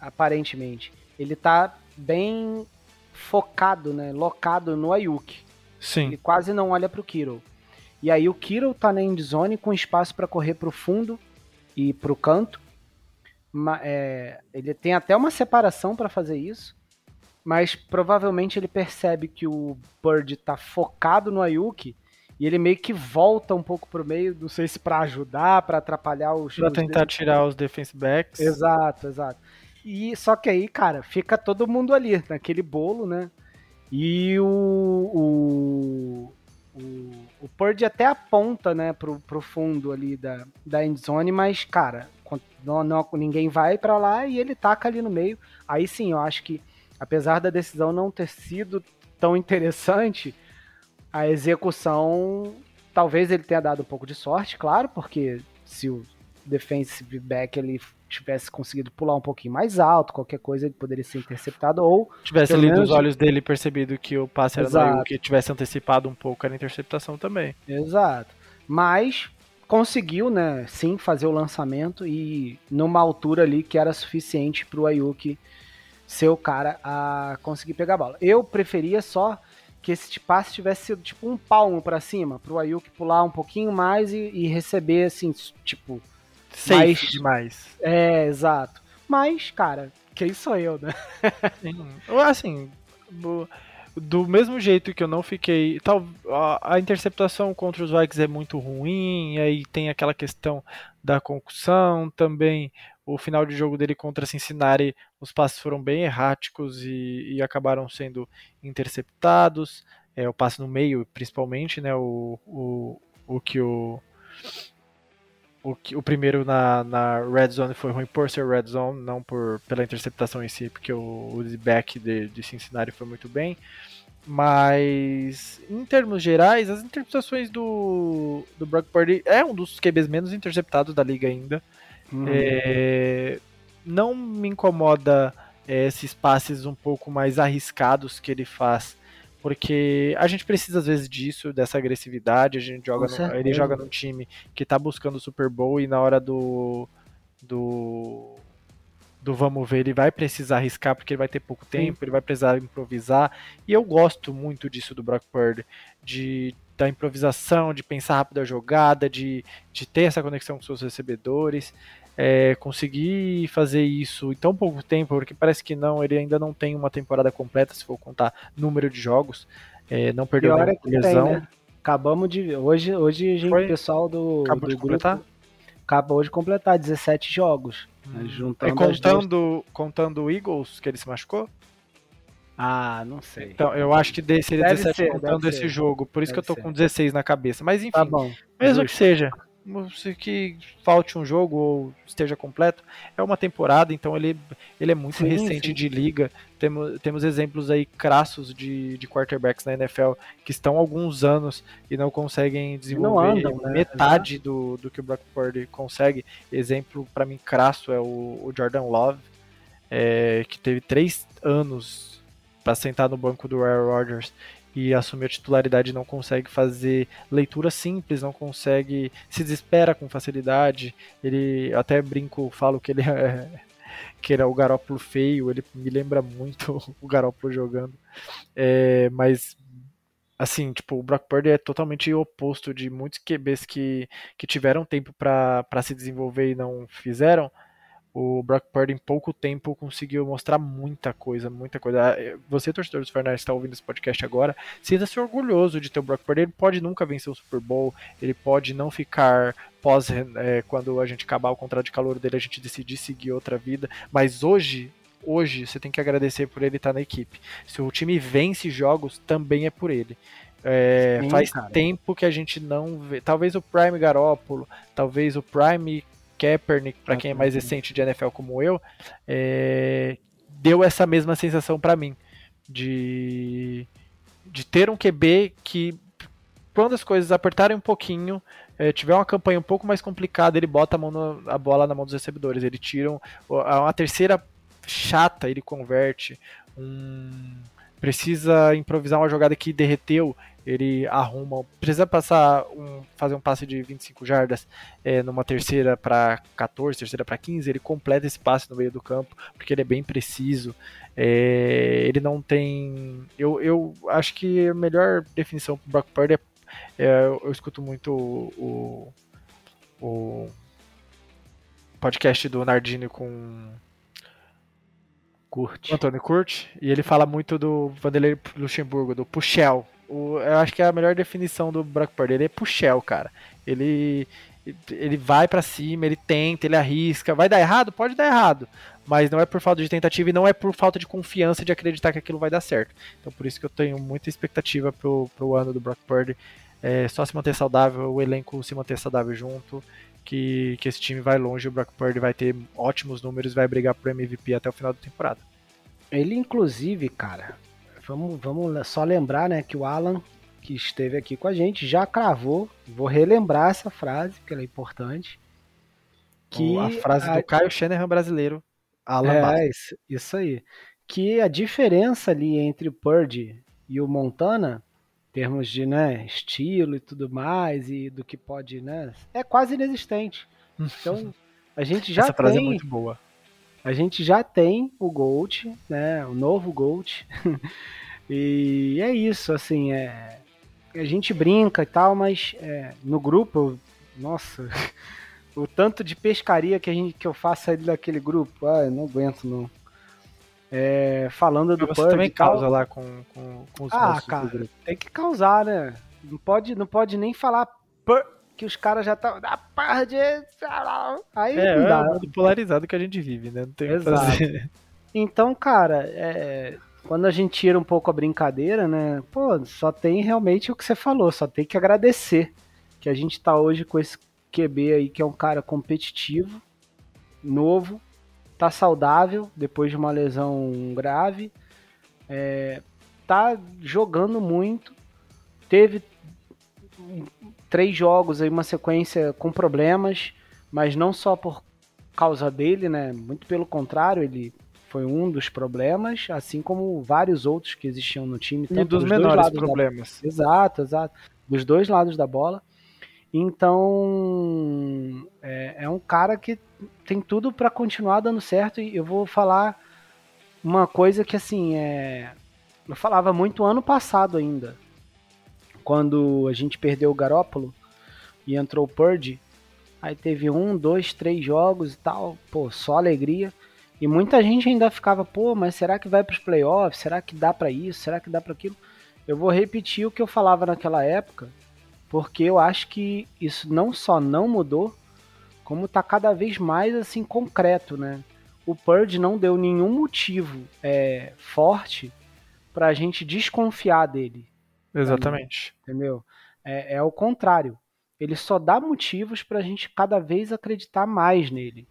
aparentemente, ele tá bem focado, né? Locado no Ayuk. Sim. Ele quase não olha pro Kiro. E aí o Kiro tá na end zone com espaço para correr pro fundo e pro canto. É, ele tem até uma separação para fazer isso, mas provavelmente ele percebe que o Bird tá focado no Ayuki e ele meio que volta um pouco pro meio, não sei se para ajudar, para atrapalhar os. Pra tentar dele. tirar os defense backs. Exato, exato. E só que aí, cara, fica todo mundo ali, naquele bolo, né? E o. O, o, o Purdy até aponta, né, pro, pro fundo ali da, da endzone, mas, cara, não, não, ninguém vai para lá e ele taca ali no meio. Aí sim, eu acho que, apesar da decisão não ter sido tão interessante, a execução, talvez ele tenha dado um pouco de sorte, claro, porque se o defensive back ele tivesse conseguido pular um pouquinho mais alto, qualquer coisa ele poderia ser interceptado ou tivesse ali menos... dos olhos dele percebido que o passe era Exato. que tivesse antecipado um pouco a interceptação também. Exato. Mas conseguiu, né, sim, fazer o lançamento e numa altura ali que era suficiente para o Ayuki ser o cara a conseguir pegar a bola. Eu preferia só que esse passe tivesse sido tipo um palmo para cima, pro Ayuk pular um pouquinho mais e, e receber assim, tipo. Safe mais... demais. É, exato. Mas, cara, quem sou eu, né? assim, do mesmo jeito que eu não fiquei. Tal, a, a, interceptação contra os Vikings é muito ruim, aí tem aquela questão da concussão, também o final de jogo dele contra Cincinnati, os passes foram bem erráticos e, e acabaram sendo interceptados. É, o passe no meio, principalmente, né? O, o, o que o. O, o primeiro na, na red zone foi ruim por ser red zone, não por, pela interceptação em si, porque o, o back de, de Cincinnati foi muito bem. Mas, em termos gerais, as interceptações do, do Brock Purdy é um dos QBs menos interceptados da liga ainda. Uhum. É, não me incomoda é, esses passes um pouco mais arriscados que ele faz, porque a gente precisa às vezes disso, dessa agressividade. A gente joga no, ele joga num time que está buscando o Super Bowl e na hora do do do vamos ver, ele vai precisar arriscar porque ele vai ter pouco tempo, Sim. ele vai precisar improvisar. E eu gosto muito disso do Brock Purdy, de da improvisação, de pensar rápido a jogada, de, de ter essa conexão com seus recebedores. É, conseguir fazer isso em tão pouco tempo, porque parece que não, ele ainda não tem uma temporada completa, se for contar número de jogos. É, não perdeu nenhuma lesão. Tem, né? Acabamos de. Hoje, hoje a gente, o pessoal do. Acabou do de grupo, completar? Acabou de completar 17 jogos. Né, hum. Juntando é contando, contando o Eagles, que ele se machucou? Ah, não sei. Então, eu acho que seria deve 17 ser, contando esse ser. jogo. Por isso deve que eu tô ser. com 16 na cabeça. Mas enfim, tá bom. mesmo Justo. que seja, se que falte um jogo ou esteja completo, é uma temporada, então ele, ele é muito sim, recente sim. de liga. Temos, temos exemplos aí crassos de, de quarterbacks na NFL que estão há alguns anos e não conseguem desenvolver não andam, né? metade do, do que o Brock Purdy consegue. Exemplo para mim crasso é o, o Jordan Love, é, que teve três anos para sentar no banco do Aaron Rodgers e assumir a titularidade não consegue fazer leitura simples, não consegue, se desespera com facilidade. Ele até brinco, falo que ele é que ele é o Garópolo feio, ele me lembra muito o Garópolo jogando. É, mas assim, tipo, o Brock Purdy é totalmente oposto de muitos QBs que, que tiveram tempo para se desenvolver e não fizeram o Brock Purdy em pouco tempo conseguiu mostrar muita coisa, muita coisa. Ah, você, torcedor dos Fernandes, está ouvindo esse podcast agora, sinta-se orgulhoso de ter o Brock Purdy. Ele pode nunca vencer o Super Bowl, ele pode não ficar pós é, quando a gente acabar o contrato de calor dele, a gente decidir seguir outra vida, mas hoje hoje você tem que agradecer por ele estar na equipe. Se o time vence jogos, também é por ele. É, Sim, faz cara. tempo que a gente não vê. Talvez o Prime Garópolo, talvez o Prime Kaepernick, para quem é mais recente de NFL como eu, é, deu essa mesma sensação para mim de, de ter um QB que quando as coisas apertarem um pouquinho, é, tiver uma campanha um pouco mais complicada, ele bota a, mão no, a bola na mão dos recebedores, ele tira um, uma terceira chata, ele converte um precisa improvisar uma jogada que derreteu, ele arruma, precisa passar um, fazer um passe de 25 jardas é, numa terceira para 14, terceira para 15, ele completa esse passe no meio do campo, porque ele é bem preciso. É, ele não tem. Eu, eu acho que a melhor definição para o Brock Purdy é É, eu, escuto muito o, o, o, podcast do Nardini com Kurt. o Antônio Kurt, e ele fala muito do Vanderlei Luxemburgo, do Puxel. O, eu acho que é a melhor definição do Brock Purdy. Ele é Puxel, cara. Ele, ele vai para cima, ele tenta, ele arrisca. Vai dar errado? Pode dar errado. Mas não é por falta de tentativa e não é por falta de confiança de acreditar que aquilo vai dar certo. Então por isso que eu tenho muita expectativa pro, pro ano do Brock Purdy. É só se manter saudável, o elenco se manter saudável junto, que, que esse time vai longe, o Brock Purdy vai ter ótimos números, vai brigar pro MVP até o final da temporada. Ele, inclusive, cara, vamos, vamos só lembrar, né, que o Alan, que esteve aqui com a gente, já cravou, vou relembrar essa frase, porque ela é importante. Que a frase a... do Caio Shanahan brasileiro, Alan É, isso, isso aí. Que a diferença ali entre o Purdy e o Montana termos de né, estilo e tudo mais, e do que pode, né? É quase inexistente. Então, a gente já Essa frase tem, é muito boa. A gente já tem o Gold, né? O novo Gold. e é isso, assim, é. A gente brinca e tal, mas é, no grupo, nossa, o tanto de pescaria que, a gente, que eu faço aí daquele grupo, ah, eu não aguento não. É, falando do Você também causa lá com, com, com os Ah, cara, tem que causar, né? Não pode, não pode nem falar per, que os caras já estão. Tá, ah. Aí é, não dá. é o mundo polarizado que a gente vive, né? Não tem o que fazer. Então, cara, é, quando a gente tira um pouco a brincadeira, né? Pô, só tem realmente o que você falou, só tem que agradecer que a gente tá hoje com esse QB aí, que é um cara competitivo, novo, tá saudável depois de uma lesão grave, é, tá jogando muito, teve três jogos aí, uma sequência com problemas, mas não só por causa dele, né? Muito pelo contrário, ele foi um dos problemas, assim como vários outros que existiam no time. E dos, dos menores problemas. Da... Exato, exato. Dos dois lados da bola. Então, é, é um cara que tem tudo para continuar dando certo. E eu vou falar uma coisa que, assim, é, eu falava muito ano passado ainda. Quando a gente perdeu o Garópolo e entrou o Purdy. Aí teve um, dois, três jogos e tal. Pô, só alegria. E muita gente ainda ficava, pô, mas será que vai para os playoffs? Será que dá para isso? Será que dá para aquilo? Eu vou repetir o que eu falava naquela época porque eu acho que isso não só não mudou, como está cada vez mais assim concreto, né? O Purge não deu nenhum motivo é, forte para a gente desconfiar dele. Exatamente. entendeu? É, é o contrário. Ele só dá motivos para a gente cada vez acreditar mais nele.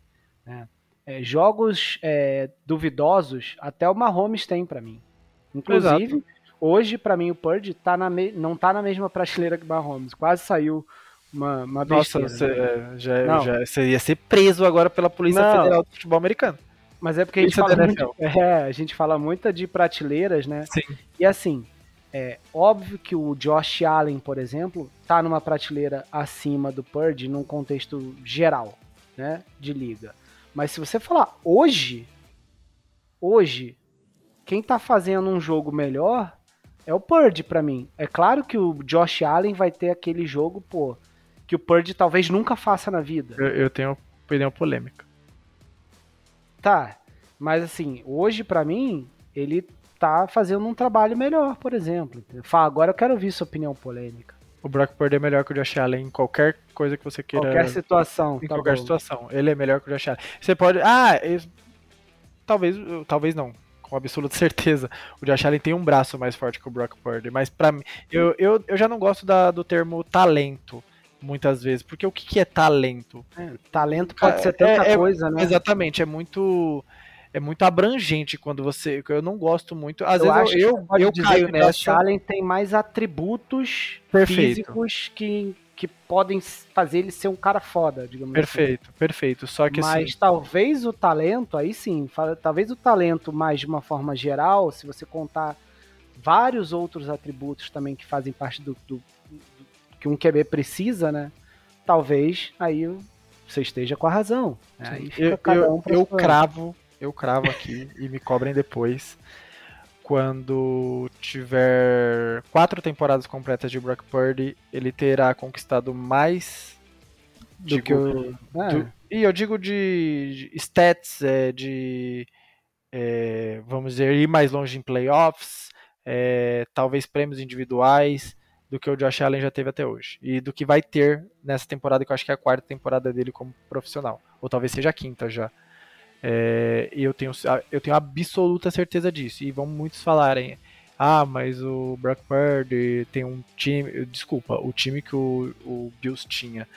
Né? É, jogos é, duvidosos, até o Mahomes tem para mim. Inclusive, Exato. Hoje, para mim, o Purge tá na me... não tá na mesma prateleira que o Mahomes. Quase saiu uma, uma besteira. Nossa, você, né? já, já, você ia ser preso agora pela Polícia não. Federal do Futebol Americano. Mas é porque a gente, fala muito, é, a gente fala muito de prateleiras, né? Sim. E assim, é óbvio que o Josh Allen, por exemplo, tá numa prateleira acima do Purge num contexto geral, né? De liga. Mas se você falar hoje, hoje, quem tá fazendo um jogo melhor é o Purdy para mim. É claro que o Josh Allen vai ter aquele jogo, pô, que o Purdy talvez nunca faça na vida. Eu, eu tenho opinião polêmica. Tá, mas assim, hoje para mim, ele tá fazendo um trabalho melhor, por exemplo. Fala, agora eu quero ouvir sua opinião polêmica. O Brock Purdy é melhor que o Josh Allen em qualquer coisa que você queira. Qualquer situação. Em tá qualquer bom. situação. Ele é melhor que o Josh Allen. Você pode. Ah, eu... talvez, talvez não com absoluta certeza, o Josh Allen tem um braço mais forte que o Brock Purdy. Mas para mim, eu, eu, eu já não gosto da, do termo talento muitas vezes, porque o que, que é talento? É, talento pode ser tanta é, é coisa, né? Exatamente, é muito é muito abrangente quando você. Eu não gosto muito. Às eu vezes eu, eu, eu caio nessa. O Allen tem mais atributos Perfeito. físicos que que podem fazer ele ser um cara foda, digamos perfeito, assim. Perfeito, perfeito. Só que Mas assim... talvez o talento, aí sim, talvez o talento mais de uma forma geral, se você contar vários outros atributos também que fazem parte do, do, do que um QB precisa, né? Talvez aí você esteja com a razão. Aí fica eu, cada um eu, eu cravo, eu cravo aqui e me cobrem depois. Quando tiver quatro temporadas completas de Brock Purdy, ele terá conquistado mais do digo, que o. Ah. Do, e eu digo de, de stats, é, de. É, vamos dizer, ir mais longe em playoffs, é, talvez prêmios individuais, do que o Josh Allen já teve até hoje. E do que vai ter nessa temporada, que eu acho que é a quarta temporada dele como profissional. Ou talvez seja a quinta já. É, e eu tenho, eu tenho absoluta certeza disso. E vão muitos falarem: ah, mas o Brock Purdy tem um time. Desculpa, o time que o, o Bills tinha.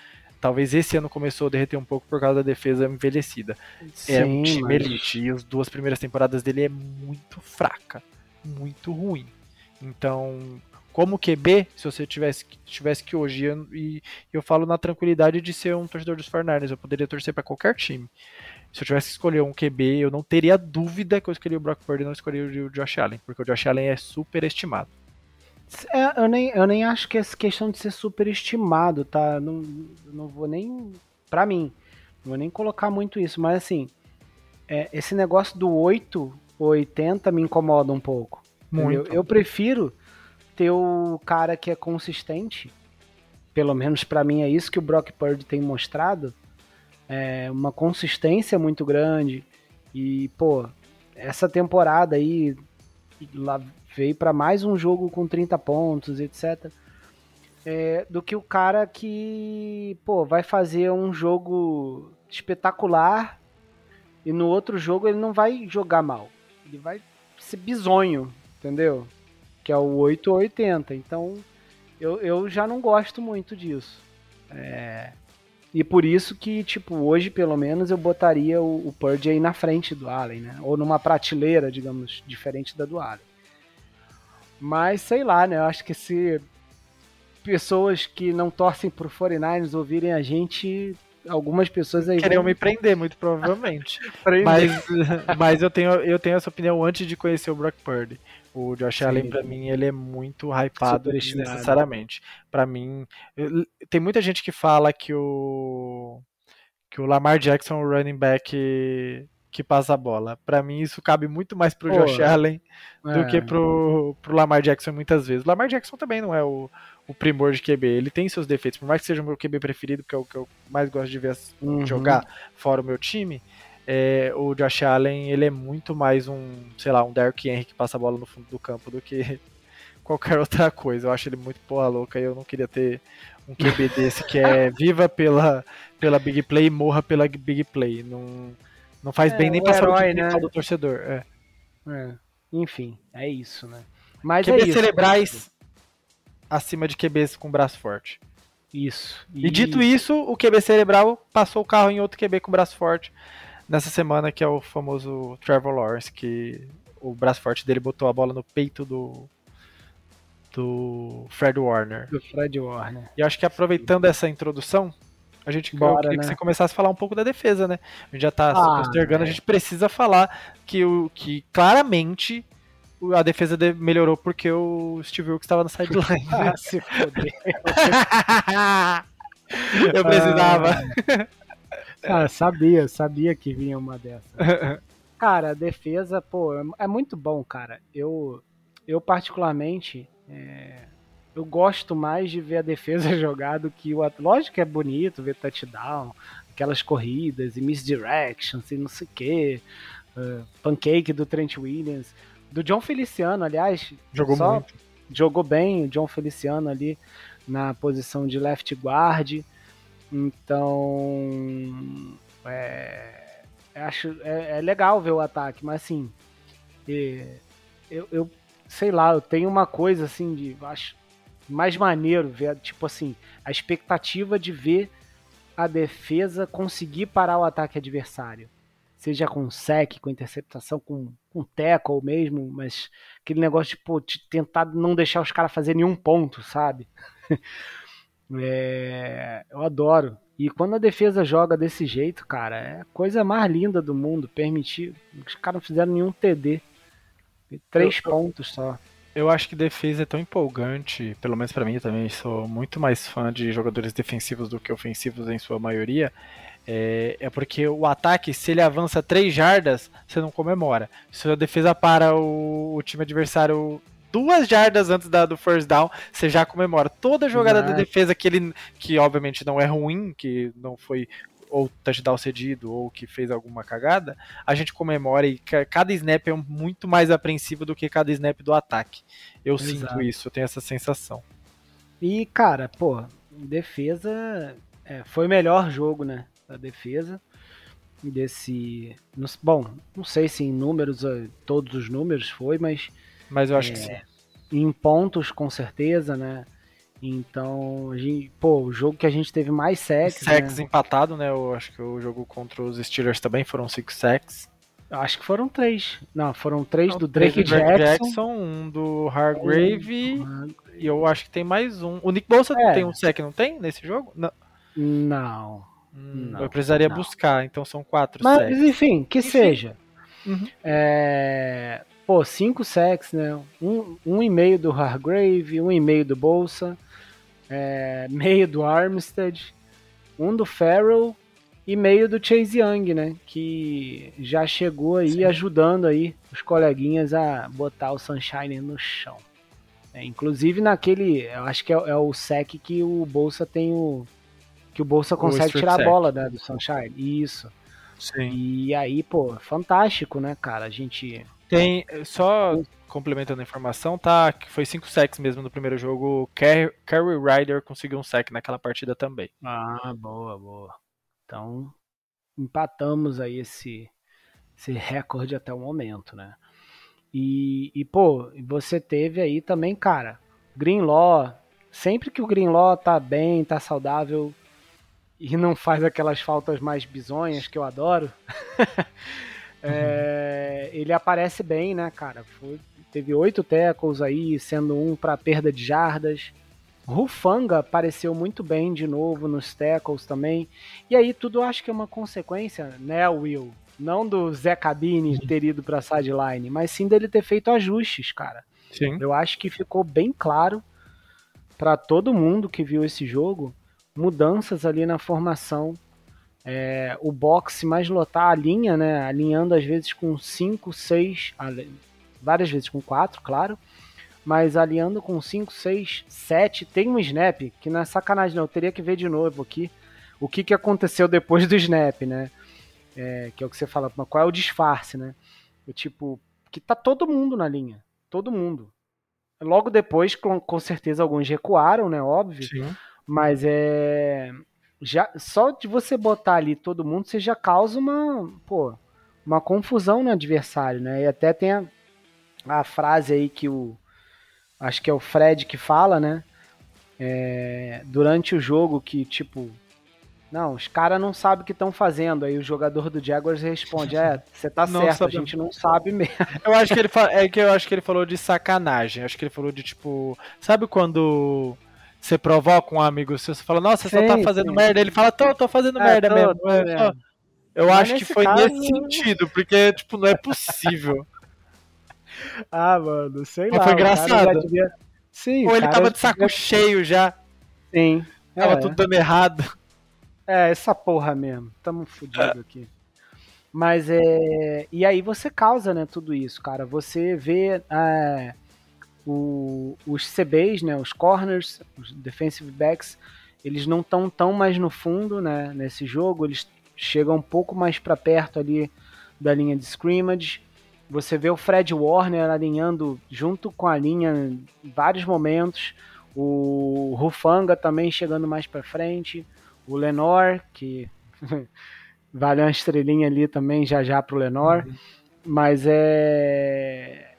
Talvez esse ano começou a derreter um pouco por causa da defesa envelhecida. Sim, é um time mas... elite. E as duas primeiras temporadas dele é muito fraca. Muito ruim. Então, como QB, se você tivesse, tivesse que hoje, e eu falo na tranquilidade de ser um torcedor dos Fortnite, eu poderia torcer para qualquer time. Se eu tivesse que escolher um QB, eu não teria dúvida que eu escolheria o Brock Purdy e não escolheria o Josh Allen, porque o Josh Allen é super estimado. É, eu, nem, eu nem acho que essa questão de ser super estimado, tá? Não, não vou nem. Pra mim, não vou nem colocar muito isso, mas assim, é, esse negócio do 8 ou 80 me incomoda um pouco. Muito. Eu, eu prefiro ter o cara que é consistente, pelo menos para mim é isso que o Brock Purdy tem mostrado, é, uma consistência muito grande. E, pô, essa temporada aí lá veio para mais um jogo com 30 pontos, etc. É, do que o cara que, pô, vai fazer um jogo espetacular e no outro jogo ele não vai jogar mal. Ele vai ser bizonho, entendeu? Que é o 8 ou 80. Então, eu, eu já não gosto muito disso. É, e por isso que, tipo, hoje pelo menos eu botaria o, o Purge aí na frente do Allen, né? Ou numa prateleira, digamos, diferente da do Allen. Mas sei lá, né? Eu acho que se pessoas que não torcem pro 49ers ouvirem a gente, algumas pessoas aí. Queriam vão... me prender, muito provavelmente. mas, mas eu, tenho, eu tenho essa opinião antes de conhecer o Brock Purdy. O Josh Sim. Allen, para mim, ele é muito hypado desnecessariamente. Para mim, eu, tem muita gente que fala que o que o Lamar Jackson é o running back que passa a bola. Para mim, isso cabe muito mais pro Pô, Josh Allen é. do que pro, pro Lamar Jackson muitas vezes. O Lamar Jackson também não é o, o primor de QB. Ele tem seus defeitos. Por mais que seja o meu QB preferido, que é o que eu mais gosto de ver uhum. jogar fora o meu time, é, o Josh Allen ele é muito mais um, sei lá, um Derrick Henry que passa a bola no fundo do campo do que qualquer outra coisa. Eu acho ele muito porra louca e eu não queria ter um QB desse que é viva pela, pela big play e morra pela big play. Não, não faz é, bem nem passar herói, o né? do torcedor. É. é. Enfim, é isso, né? Mas QB é isso, cerebrais acima de QBs com braço forte. Isso. E... e dito isso, o QB cerebral passou o carro em outro QB com braço forte nessa semana, que é o famoso Trevor Lawrence, que o braço forte dele botou a bola no peito do do Fred Warner. Do Fred Warner. E acho que aproveitando essa introdução, a gente Bora, queria né? que você começasse a falar um pouco da defesa, né? A gente já tá ah, postergando, é. a gente precisa falar que o que claramente a defesa de, melhorou porque o Steve Wilkes estava na sideline. ah, se foder. Eu precisava. Ah. Cara, sabia, sabia que vinha uma dessa. cara, a defesa, pô, é muito bom, cara. Eu, eu particularmente, é, eu gosto mais de ver a defesa jogar do que o Lógico que é bonito ver touchdown, aquelas corridas e misdirections e não sei o que. Uh, pancake do Trent Williams. Do John Feliciano, aliás. Jogou muito. Jogou bem o John Feliciano ali na posição de left guard. Então, é, acho é, é, legal ver o ataque, mas assim, é, eu, eu, sei lá, eu tenho uma coisa assim de acho mais maneiro ver, tipo assim, a expectativa de ver a defesa conseguir parar o ataque adversário. Seja com sec, com interceptação, com, com tackle mesmo, mas aquele negócio de pô, de tentar não deixar os caras fazerem nenhum ponto, sabe? É, eu adoro. E quando a defesa joga desse jeito, cara, é a coisa mais linda do mundo. Permitir. Os caras não fizeram nenhum TD. Três eu, pontos só. Eu acho que defesa é tão empolgante, pelo menos para mim, eu também sou muito mais fã de jogadores defensivos do que ofensivos em sua maioria. É, é porque o ataque, se ele avança 3 jardas, você não comemora. Se a defesa para o, o time adversário duas jardas antes da, do first down, você já comemora. Toda jogada da defesa que ele, que obviamente não é ruim, que não foi ou touchdown cedido ou que fez alguma cagada, a gente comemora e cada snap é muito mais apreensivo do que cada snap do ataque. Eu Exato. sinto isso, eu tenho essa sensação. E, cara, pô, defesa é, foi o melhor jogo, né? Da defesa. Desse. Bom, não sei se em números, eh, todos os números foi, mas. Mas eu acho é, que sim. Em pontos, com certeza, né? Então, a gente, pô, o jogo que a gente teve mais sacks. Sacks né? empatado, né? Eu acho que o jogo contra os Steelers também foram cinco sacks. Acho que foram três. Não, foram três Não, do Drake, Drake Jackson. Jackson. Um do Hargrave. Um... E eu acho que tem mais um. O Nick Bolsa é. tem um sack, não tem? Nesse jogo? Não. Não. Hum, não eu precisaria não. buscar, então são quatro Mas, sacks. enfim, que enfim. seja. Uhum. É... Pô, cinco sacks, né? Um, um e meio do Hargrave, um e meio do Bolsa é, meio do Armstead, um do Farrell e meio do Chase Young, né? Que já chegou aí Sim. ajudando aí os coleguinhas a botar o Sunshine no chão. É, inclusive naquele, eu acho que é, é, o sec que o Bolsa tem o que o Bolsa consegue tirar sec. a bola né, do Sunshine. Isso. Sim. E aí, pô, fantástico, né, cara? A gente tem só complementando a informação, tá? Que foi 5 sacks mesmo no primeiro jogo. Carrie, Ryder conseguiu um sack naquela partida também. Ah, boa, boa. Então, empatamos aí esse, esse recorde até o momento, né? E, e, pô, você teve aí também, cara, Greenlaw. Sempre que o Greenlaw tá bem, tá saudável e não faz aquelas faltas mais bizonhas que eu adoro, é, ele aparece bem, né, cara? Foi, teve oito tackles aí, sendo um para perda de jardas. Rufanga apareceu muito bem de novo nos tackles também. E aí tudo acho que é uma consequência, né, Will? Não do Zé Cabine ter ido pra sideline, mas sim dele ter feito ajustes, cara. Sim. Eu acho que ficou bem claro para todo mundo que viu esse jogo mudanças ali na formação. É, o boxe mais lotar a linha, né? Alinhando às vezes com 5, 6, várias vezes com 4, claro, mas aliando com 5, 6, 7, tem um snap que não é sacanagem não, eu teria que ver de novo aqui o que, que aconteceu depois do snap, né? É, que é o que você fala, qual é o disfarce, né? O tipo, que tá todo mundo na linha, todo mundo. Logo depois, com, com certeza, alguns recuaram, né? Óbvio. Sim. Mas é. Já, só de você botar ali todo mundo, você já causa uma, pô, uma confusão no adversário, né? E até tem a, a frase aí que o. Acho que é o Fred que fala, né? É, durante o jogo que, tipo. Não, os caras não sabem o que estão fazendo. Aí o jogador do Jaguars responde: É, você tá não certo, sabe. a gente não sabe mesmo. Eu acho que ele é que eu acho que ele falou de sacanagem. Acho que ele falou de tipo. Sabe quando você provoca um amigo seu, você fala, nossa, você sim, só tá fazendo sim. merda. Ele fala, tô, tô fazendo é, merda tô, mesmo. Tô, é, eu Mas acho que foi caso... nesse sentido, porque, tipo, não é possível. Ah, mano, sei Mas lá. Foi engraçado. Devia... Sim, Ou ele tava de saco devia... cheio já. Sim. Tava é. tudo dando errado. É, essa porra mesmo. Tamo fudido aqui. Mas é. E aí você causa, né, tudo isso, cara. Você vê é, o, os CBs, né, os corners, os defensive backs, eles não estão tão mais no fundo, né, nesse jogo. Eles chegam um pouco mais para perto ali da linha de scrimmage. Você vê o Fred Warner alinhando junto com a linha em vários momentos. O Rufanga também chegando mais para frente. O Lenor, que vale uma estrelinha ali também já já pro Lenor. Uhum. Mas é.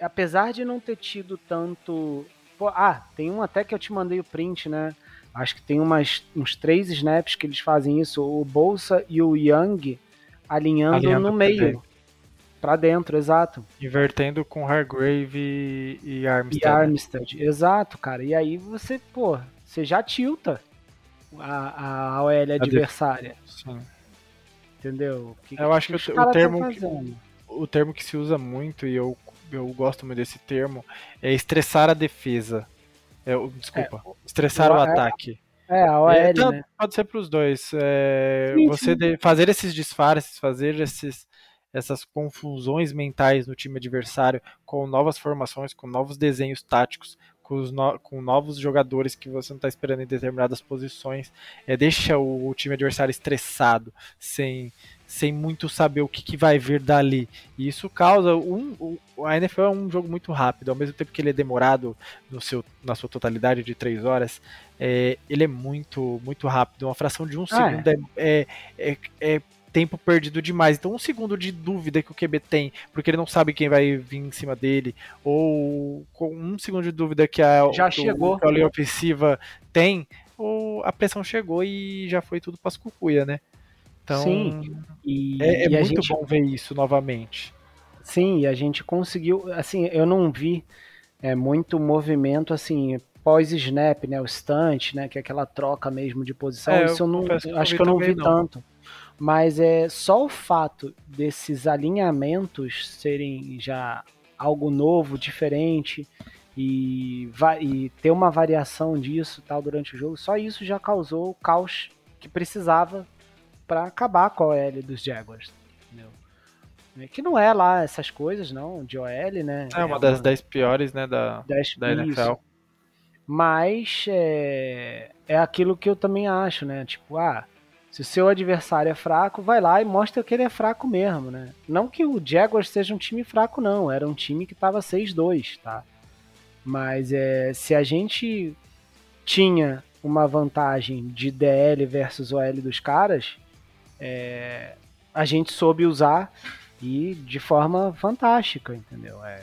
Apesar de não ter tido tanto. Pô, ah, tem um até que eu te mandei o print, né? Acho que tem umas, uns três snaps que eles fazem isso. O Bolsa e o Young alinhando, alinhando no meio para dentro, exato. Invertendo com Hargrave e Armstead. E Armstead, exato, cara. E aí você, pô, você já tilta a, a OL adversária. Sim. Entendeu? Que, eu acho que, que o, o termo que, o termo que se usa muito e eu eu gosto muito desse termo, é estressar a defesa. É, desculpa, é, estressar o, o ataque. É, a OL, é, então, né? Pode ser para os dois. É, sim, você sim. fazer esses disfarces, fazer esses, essas confusões mentais no time adversário com novas formações, com novos desenhos táticos, com, no, com novos jogadores que você não está esperando em determinadas posições, é, deixa o, o, time adversário estressado, sem, sem muito saber o que, que vai vir dali. E isso causa um, a NFL é um jogo muito rápido, ao mesmo tempo que ele é demorado no seu, na sua totalidade de três horas, é, ele é muito muito rápido. Uma fração de um ah, segundo é. É, é, é tempo perdido demais. Então, um segundo de dúvida que o QB tem, porque ele não sabe quem vai vir em cima dele, ou com um segundo de dúvida que a, já chegou. a linha ofensiva tem, ou a pressão chegou e já foi tudo para as cucuia, né? Então, Sim, e, é, é e muito gente... bom ver isso novamente. Sim, e a gente conseguiu, assim, eu não vi é, muito movimento, assim, pós-snap, né, o stunt, né, que é aquela troca mesmo de posição, é, isso eu não, acho que eu não vi não. tanto mas é só o fato desses alinhamentos serem já algo novo, diferente e, e ter uma variação disso tal durante o jogo, só isso já causou o caos que precisava para acabar com a OL dos Jaguars. Entendeu? É que não é lá essas coisas, não, de OL, né? É uma é das 10 piores, né, da, da NFL. Mas é, é aquilo que eu também acho, né? Tipo, ah, se o seu adversário é fraco, vai lá e mostra que ele é fraco mesmo, né? Não que o Jaguars seja um time fraco, não. Era um time que estava 6-2, tá? Mas é, se a gente tinha uma vantagem de DL versus OL dos caras, é, a gente soube usar e de forma fantástica, entendeu? É,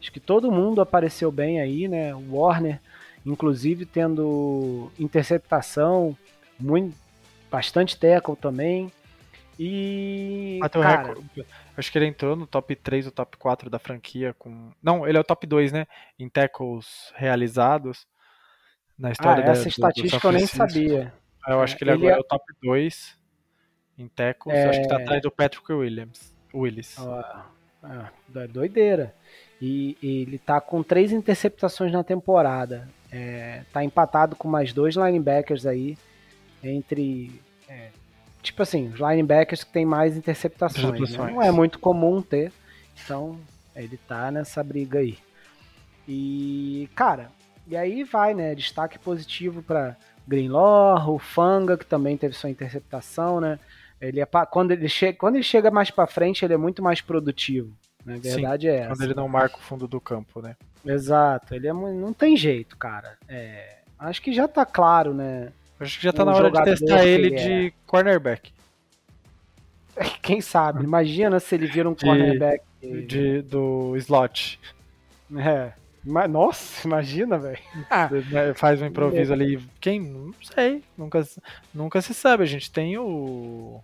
acho que todo mundo apareceu bem aí, né? O Warner, inclusive, tendo interceptação, muito bastante tackle também. E. Bateu cara, recorde. Acho que ele entrou no top 3 ou top 4 da franquia com. Não, ele é o top 2, né? Em tackles realizados. Na história ah, essa da, estatística do, do eu nem sabia. Eu acho que ele, ele agora é... é o top 2 em tackles. É... Acho que tá atrás do Patrick Williams. Willis. é doideira. E, e, ele tá com três interceptações na temporada. É, tá empatado com mais dois linebackers aí entre. É, tipo assim, os linebackers que tem mais interceptações. Né? Não é muito comum ter. Então, ele tá nessa briga aí. E, cara, e aí vai, né? Destaque positivo para Greenlaw, o Fanga, que também teve sua interceptação, né? Ele é, quando, ele chega, quando ele chega mais para frente, ele é muito mais produtivo. Né? A verdade Sim, é essa. Quando ele não marca o fundo do campo, né? Exato. Ele é, não tem jeito, cara. É, acho que já tá claro, né? Acho que já tá na hora de testar ele, de é. cornerback. Quem sabe? Imagina se ele vira um de, cornerback. De, do slot. É. Mas, nossa, imagina, velho. Ah, Faz um improviso ali. Quem? Não sei. Nunca, nunca se sabe. A gente tem o.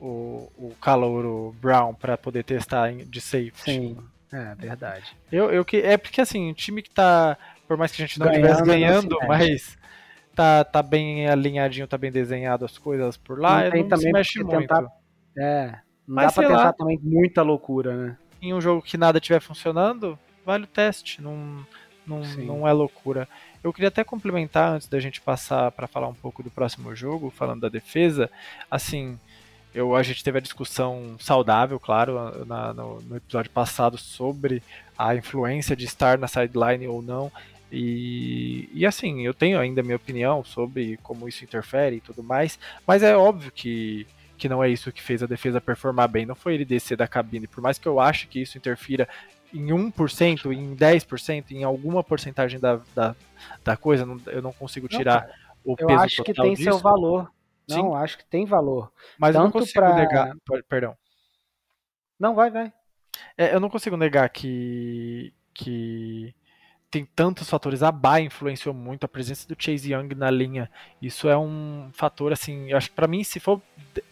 O, o Calouro Brown para poder testar de safety. Sim, é verdade. Eu, eu que, é porque assim, o time que tá. Por mais que a gente não estivesse ganhando, mas tá, tá bem alinhadinho, tá bem desenhado as coisas por lá, não, tem não também se mexe muito. Tentar, é, não Mas, dá pra tentar lá, também muita loucura, né? Em um jogo que nada estiver funcionando, vale o teste, não, não, não é loucura. Eu queria até complementar antes da gente passar para falar um pouco do próximo jogo, falando da defesa. Assim, eu, a gente teve a discussão saudável, claro, na, no, no, episódio passado sobre a influência de estar na sideline ou não. E, e assim, eu tenho ainda minha opinião sobre como isso interfere e tudo mais, mas é óbvio que, que não é isso que fez a defesa performar bem, não foi ele descer da cabine, por mais que eu ache que isso interfira em 1%, em 10%, em alguma porcentagem da, da, da coisa, não, eu não consigo tirar não, o peso Eu acho que tem disso. seu valor. Não, Sim. acho que tem valor. Mas Tanto eu não consigo pra... negar. Perdão. Não, vai, vai. É, eu não consigo negar que, que tem tantos fatores. A Bay influenciou muito a presença do Chase Young na linha. Isso é um fator assim, eu acho que para mim se for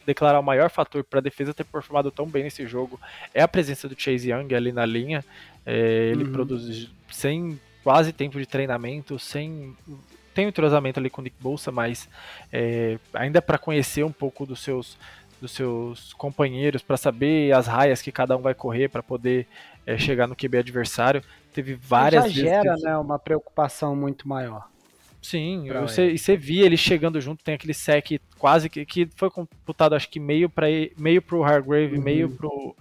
declarar o maior fator para a defesa ter performado tão bem nesse jogo, é a presença do Chase Young ali na linha. É, ele uhum. produz sem quase tempo de treinamento, sem tem um entrosamento ali com o Nick Bolsa, mas é, ainda para conhecer um pouco dos seus dos seus companheiros para saber as raias que cada um vai correr para poder é, chegar no QB adversário. Teve várias Já vezes. gera, que... né, uma preocupação muito maior. Sim, você, e você via ele chegando junto, tem aquele sec quase que, que foi computado, acho que meio para meio pro Hargrave, uhum. meio pro,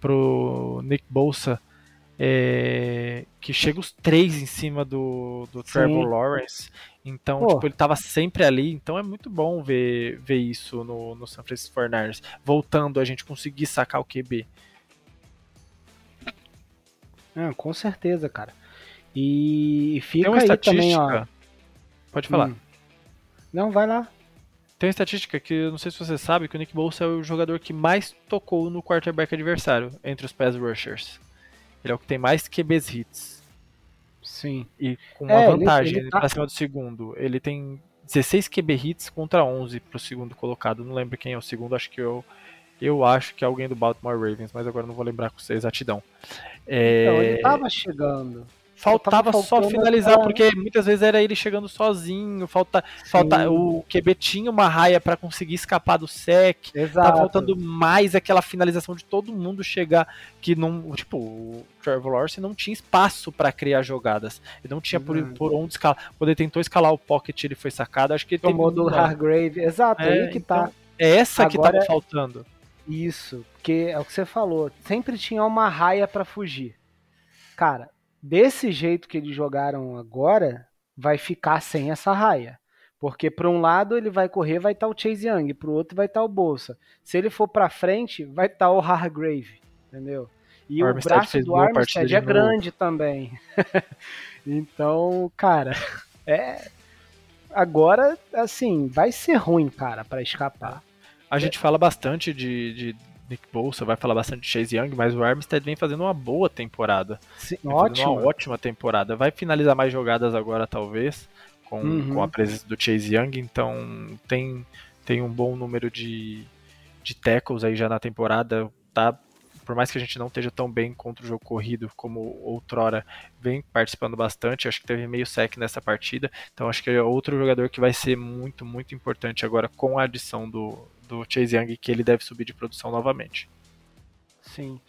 pro Nick Bolsa, é, que chega os três em cima do, do Trevor Lawrence. Então, Pô. tipo, ele tava sempre ali. Então é muito bom ver, ver isso no, no San Francisco 49ers. Voltando a gente conseguir sacar o QB. É, com certeza, cara. E fica aí também, ó. Pode falar. Hum. Não, vai lá. Tem uma estatística que eu não sei se você sabe que o Nick Bolsa é o jogador que mais tocou no quarterback adversário entre os pass rushers. Ele é o que tem mais QBs hits. Sim. E com uma é, vantagem ele, ele tá... pra cima do segundo. Ele tem 16 QB hits contra 11 pro segundo colocado. Não lembro quem é o segundo, acho que eu eu acho que é alguém do Baltimore Ravens, mas agora não vou lembrar com exatidão. É... Então, ele tava chegando. Faltava só finalizar, porque muitas vezes era ele chegando sozinho, falta, falta o QB tinha uma raia para conseguir escapar do sec. Exato. Tá faltando mais aquela finalização de todo mundo chegar que não, tipo, o Trevor Lawrence não tinha espaço para criar jogadas. Ele não tinha por, por onde escalar. Quando ele tentou escalar o pocket, ele foi sacado. Acho que ele tomou do Hargrave. Exato, é, aí que tá. Então, é essa Agora, que tava faltando. Isso, porque é o que você falou, sempre tinha uma raia para fugir. Cara, desse jeito que eles jogaram agora, vai ficar sem essa raia. Porque para um lado ele vai correr, vai estar tá o Chase Young, para o outro vai estar tá o Bolsa. Se ele for para frente, vai estar tá o Hargrave, entendeu? E o, o braço do Armstead é grande também. então, cara, é agora assim, vai ser ruim, cara, para escapar. A gente fala bastante de, de Nick Bolsa, vai falar bastante de Chase Young, mas o Armstead vem fazendo uma boa temporada. Sim, ótimo. Uma ótima temporada. Vai finalizar mais jogadas agora, talvez, com, uhum. com a presença do Chase Young, então tem, tem um bom número de, de tackles aí já na temporada. Tá por mais que a gente não esteja tão bem contra o jogo corrido como outrora, vem participando bastante. Acho que teve meio sec nessa partida. Então acho que é outro jogador que vai ser muito, muito importante agora com a adição do, do Chase Young, que ele deve subir de produção novamente. Sim.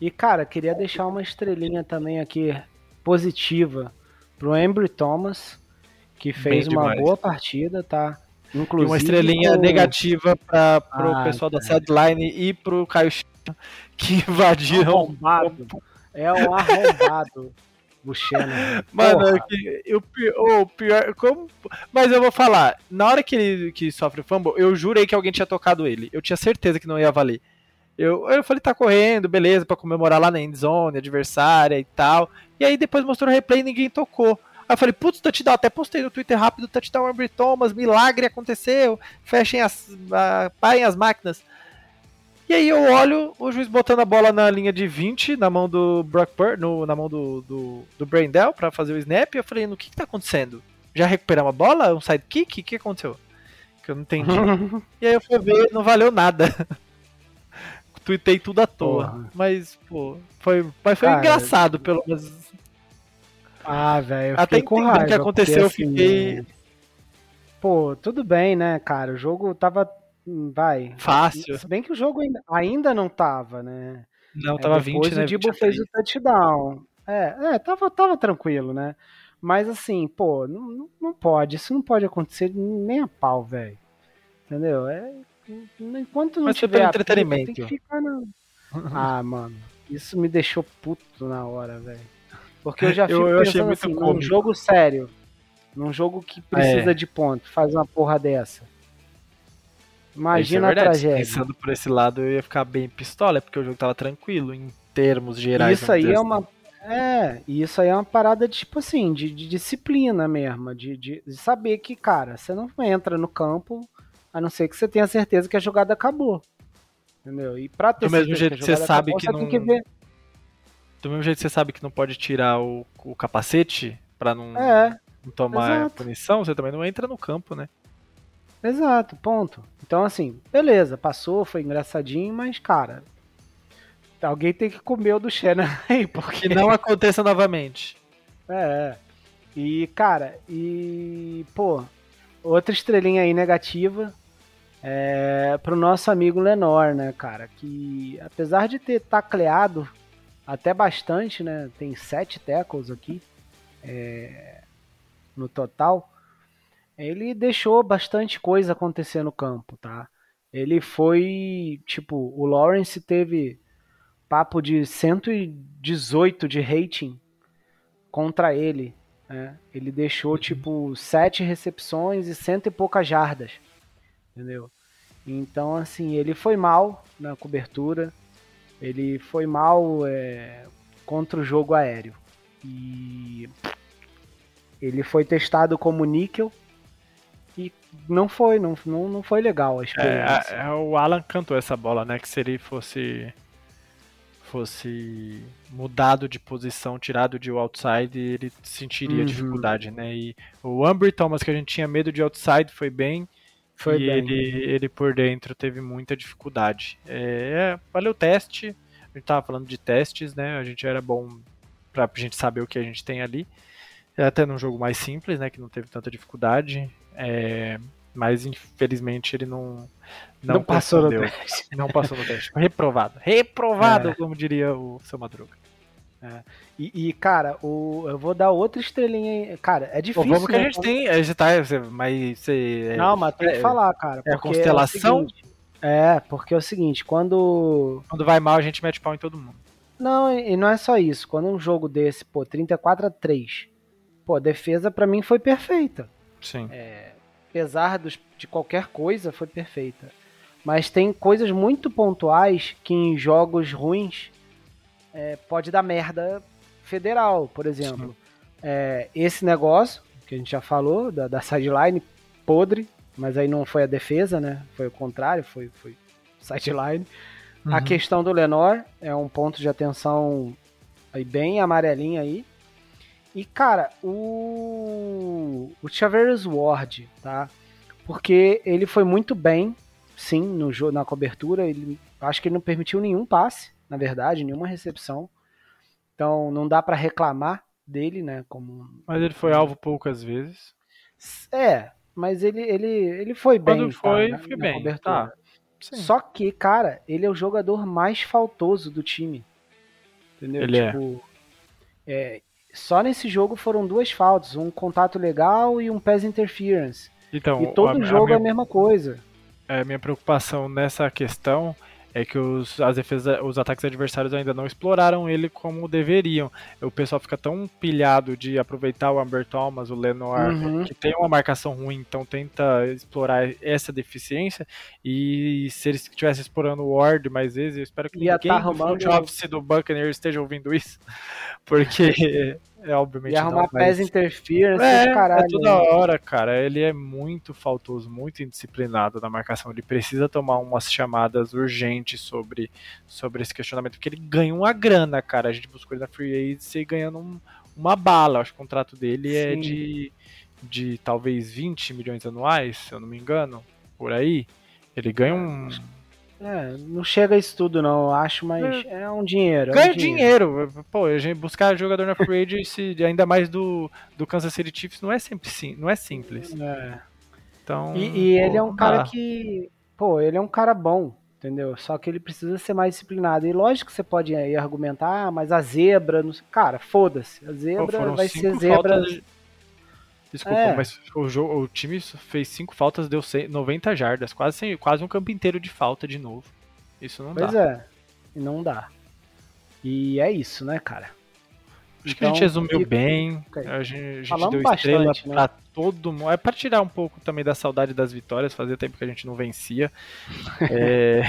E cara, queria deixar uma estrelinha também aqui positiva pro Embry Thomas, que fez uma boa partida, tá? Inclusive, e uma estrelinha com... negativa para pro ah, pessoal da sideline e pro Caio que invadiram. Arrombado. É um arrombado. Buchanan. Mano, eu, o pior. Como, mas eu vou falar, na hora que ele que sofre o fumble, eu jurei que alguém tinha tocado ele. Eu tinha certeza que não ia valer. Eu, eu falei, tá correndo, beleza, para comemorar lá na endzone, adversária e tal. E aí depois mostrou o replay e ninguém tocou. Aí eu falei, putz, touchdown, até postei no Twitter rápido, touchdown Ambry Thomas, milagre aconteceu, fechem as, uh, parem as máquinas. E aí eu olho o juiz botando a bola na linha de 20, na mão do Brock Purdy, no, na mão do, do, do Braindell pra fazer o snap, e eu falei, no que que tá acontecendo? Já recuperamos a bola? Um sidekick? O que aconteceu? Que eu não entendi. e aí eu fui ver, não valeu nada. Tuitei tudo à toa. Porra. Mas, pô, foi, mas foi Cara, engraçado, pelo menos. Ah, velho, Até com raiva. O que aconteceu, porque, eu fiquei... Assim, pô, tudo bem, né, cara? O jogo tava vai. Fácil. Se bem que o jogo ainda, ainda não tava, né? Não, é, tava depois 20, né? o Dibo fez o touchdown. É, é tava, tava tranquilo, né? Mas assim, pô, não, não pode. Isso não pode acontecer nem a pau, velho. Entendeu? É, enquanto não Mas tiver entretenimento. tem que ficar na... Ah, mano, isso me deixou puto na hora, velho. Porque eu já fico eu, eu pensando assim, num jogo sério, num jogo que precisa é. de ponto, faz uma porra dessa. Imagina é a tragédia. Pensando por esse lado, eu ia ficar bem pistola, porque o jogo tava tranquilo em termos gerais. Isso aí é uma. Assim. É, isso aí é uma parada de, tipo assim, de, de disciplina mesmo, de, de, de, saber que, cara, você não entra no campo a não ser que você tenha certeza que a jogada acabou. Entendeu? E pra ter Do mesmo jeito que, você sabe acabou, que não. Que ver... Do mesmo jeito que você sabe que não pode tirar o, o capacete pra não, é, não tomar exato. punição, você também não entra no campo, né? Exato, ponto. Então, assim, beleza, passou, foi engraçadinho, mas, cara, alguém tem que comer o do Shannon aí, porque. Que não aconteça novamente. É. E, cara, e. Pô, outra estrelinha aí negativa é pro nosso amigo Lenor, né, cara? Que apesar de ter tacleado até bastante, né? Tem sete tackles aqui é, no total. Ele deixou bastante coisa acontecer no campo, tá? Ele foi, tipo, o Lawrence teve papo de 118 de rating contra ele. Né? Ele deixou, uhum. tipo, sete recepções e cento e poucas jardas. Entendeu? Então, assim, ele foi mal na cobertura. Ele foi mal é, contra o jogo aéreo. E ele foi testado como níquel não foi, não, não, não foi legal a experiência. É, é, o Alan cantou essa bola, né? Que se ele fosse fosse mudado de posição, tirado de outside, ele sentiria uhum. dificuldade, né? E o Ambry Thomas, que a gente tinha medo de outside, foi bem. Foi e bem. Ele, ele por dentro teve muita dificuldade. É, é, valeu o teste. A gente tava falando de testes, né? A gente era bom pra gente saber o que a gente tem ali. É até num jogo mais simples, né? Que não teve tanta dificuldade. É, mas infelizmente ele não não, não passou no teste. Não passou no teste. Reprovado. Reprovado, é. como diria o seu Madruga. É. E, e, cara, o, eu vou dar outra estrelinha aí. Cara, é difícil. Pô, vamos que a né? gente tem. A gente tá, mas você. É não, mas tem que falar, cara. É a constelação? É, é, porque é o seguinte, quando. Quando vai mal, a gente mete pau em todo mundo. Não, e não é só isso. Quando um jogo desse, pô, 34 a 3, pô, a defesa para mim foi perfeita. Sim. É, apesar dos, de qualquer coisa, foi perfeita. Mas tem coisas muito pontuais que em jogos ruins é, pode dar merda federal, por exemplo. É, esse negócio, que a gente já falou, da, da sideline podre, mas aí não foi a defesa, né? Foi o contrário, foi, foi sideline. Uhum. A questão do Lenor é um ponto de atenção aí bem amarelinho aí. E, cara, o, o Chavez Ward, tá? Porque ele foi muito bem, sim, no jogo, na cobertura. Ele, acho que ele não permitiu nenhum passe, na verdade, nenhuma recepção. Então, não dá para reclamar dele, né? Como... Mas ele foi alvo poucas vezes. É, mas ele, ele, ele foi bem. Quando foi, tá, foi na, bem. Cobertura. Tá. Só que, cara, ele é o jogador mais faltoso do time. Entendeu? Ele é. tipo, é. é só nesse jogo foram duas faltas, um contato legal e um pass interference. Então, e todo a, jogo a minha, é a mesma coisa. É, minha preocupação nessa questão é que os, as defesas, os ataques adversários ainda não exploraram ele como deveriam. O pessoal fica tão pilhado de aproveitar o Amber Thomas, o Lenoir, uhum. que tem uma marcação ruim, então tenta explorar essa deficiência. E se eles estivessem explorando o Ward mais vezes, eu espero que Ia ninguém tá do front office do Buccaneers esteja ouvindo isso, porque é obviamente e arrumar não, mas... interference é, caralho. É toda hora, cara. Ele é muito faltoso, muito indisciplinado na marcação. Ele precisa tomar umas chamadas urgentes sobre, sobre esse questionamento, porque ele ganha uma grana, cara. A gente buscou ele na Free Agency ganhando um, uma bala. Acho que o contrato dele é Sim. é de, de talvez 20 milhões anuais, se eu não me engano, por aí. Ele ganha um é, não chega a isso tudo, não, eu acho, mas é, é um dinheiro. Ganha é um dinheiro. dinheiro. Pô, a gente buscar jogador na free agency, ainda mais do, do Kansas City Chiefs, não é sempre sim, não é simples. É. Então, e, e pô, ele é um cara que, pô, ele é um cara bom, entendeu? Só que ele precisa ser mais disciplinado. E lógico que você pode aí argumentar, ah, mas a zebra, não... cara, foda-se, a zebra pô, vai ser zebra. Desculpa, é. mas o, jogo, o time fez cinco faltas, deu 90 jardas, quase, quase um campo inteiro de falta de novo. Isso não pois dá. Pois é, não dá. E é isso, né, cara? Acho então, que a gente então, resumiu fica... bem. A gente, a gente deu estrela bastante, né? pra todo mundo. É pra tirar um pouco também da saudade das vitórias. Fazia tempo que a gente não vencia. é...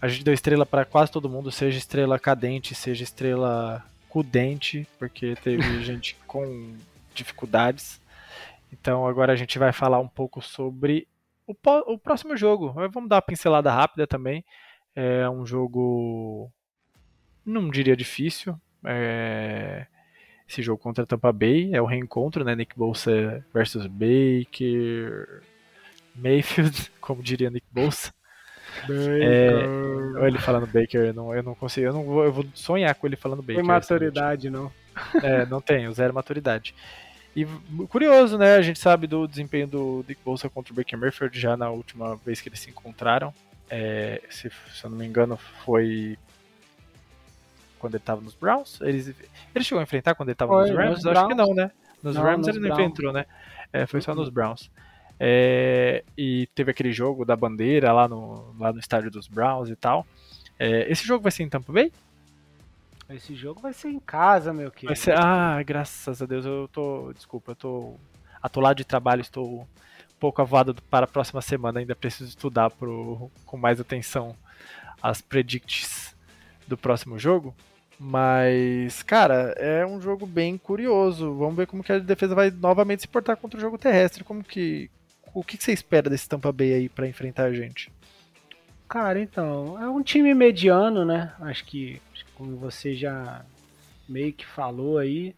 A gente deu estrela para quase todo mundo, seja estrela cadente, seja estrela cudente, porque teve gente com dificuldades. Então agora a gente vai falar um pouco sobre o, o próximo jogo. Vamos dar uma pincelada rápida também. É um jogo, não diria difícil. É... Esse jogo contra Tampa Bay é o reencontro, né? Nick Bolsa versus Baker Mayfield, como diria Nick Bolsa. É, ele falando Baker, eu não, eu não consigo, eu não vou, eu vou sonhar com ele falando Baker. Tem maturidade, não. É, não tenho, zero maturidade. E curioso, né? A gente sabe do desempenho do Dick Bolsa contra o Baker Mayfield já na última vez que eles se encontraram. É, se, se eu não me engano, foi quando ele tava nos Browns? Ele, ele chegou a enfrentar quando ele tava foi, nos Rams? Nos Acho que não, né? Nos não, Rams nos ele não enfrentou, né? É, foi só nos uhum. Browns. É, e teve aquele jogo da bandeira lá no, lá no estádio dos Browns e tal. É, esse jogo vai ser em Tampa Bay? Esse jogo vai ser em casa, meu querido. Ser, ah, graças a Deus, eu tô. Desculpa, eu tô atolado de trabalho, estou um pouco avoado para a próxima semana. Ainda preciso estudar pro, com mais atenção as predicts do próximo jogo. Mas, cara, é um jogo bem curioso. Vamos ver como que a defesa vai novamente se portar contra o jogo terrestre. Como que, o que, você espera desse Tampa Bay aí para enfrentar a gente? Cara, então, é um time mediano, né? Acho que, como você já meio que falou aí,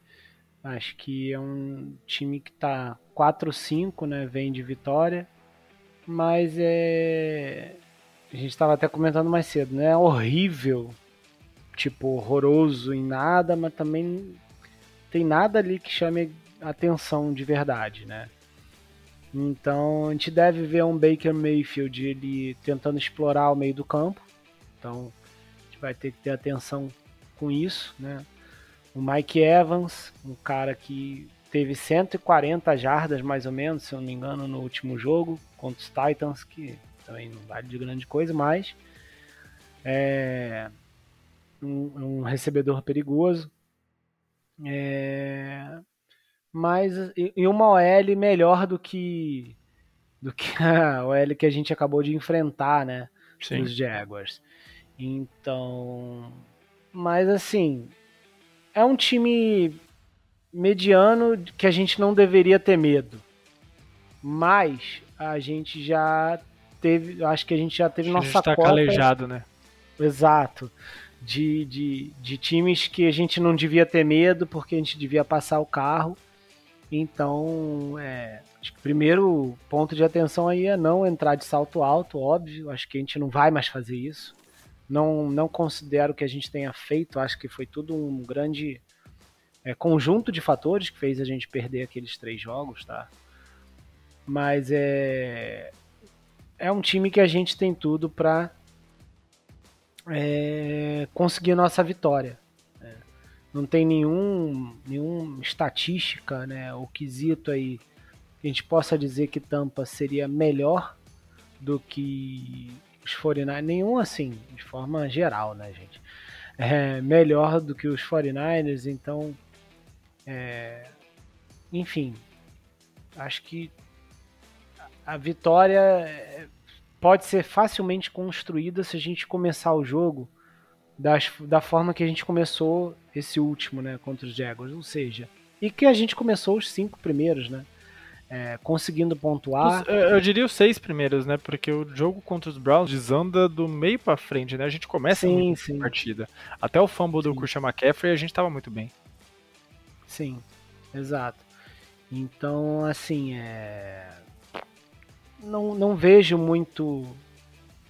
acho que é um time que tá 4-5, né? Vem de vitória. Mas é. A gente estava até comentando mais cedo, né? É horrível, tipo, horroroso em nada, mas também tem nada ali que chame atenção de verdade, né? Então a gente deve ver um Baker Mayfield ele tentando explorar o meio do campo. Então vai ter que ter atenção com isso, né? O Mike Evans, um cara que teve 140 jardas mais ou menos, se eu não me engano, no último jogo contra os Titans, que também não vale de grande coisa, mas é um, um recebedor perigoso. É, mas e uma OL melhor do que do que a OL que a gente acabou de enfrentar, né, Sim. os Jaguars. Então, mas assim, é um time mediano que a gente não deveria ter medo. Mas a gente já teve, acho que a gente já teve a nossa gente tá cota. calejado, né? Exato de, de, de times que a gente não devia ter medo porque a gente devia passar o carro. Então, é, acho que o primeiro ponto de atenção aí é não entrar de salto alto, óbvio. Acho que a gente não vai mais fazer isso. Não, não considero que a gente tenha feito. Acho que foi tudo um grande é, conjunto de fatores que fez a gente perder aqueles três jogos, tá? Mas é é um time que a gente tem tudo para é, conseguir nossa vitória. Né? Não tem nenhum, nenhum estatística, né, o quesito aí que a gente possa dizer que Tampa seria melhor do que os 49ers, nenhum assim, de forma geral, né, gente? É melhor do que os 49ers, então, é, enfim, acho que a vitória é, pode ser facilmente construída se a gente começar o jogo das, da forma que a gente começou esse último, né, contra os Jaguars, ou seja, e que a gente começou os cinco primeiros, né, é, conseguindo pontuar. Eu diria os seis primeiros, né, porque o jogo contra os Browns desanda do meio para frente, né, a gente começa sim, muito sim. a partida. Até o fumble sim. do Christian McCaffrey a gente estava muito bem. Sim, exato. Então, assim, é não, não vejo muito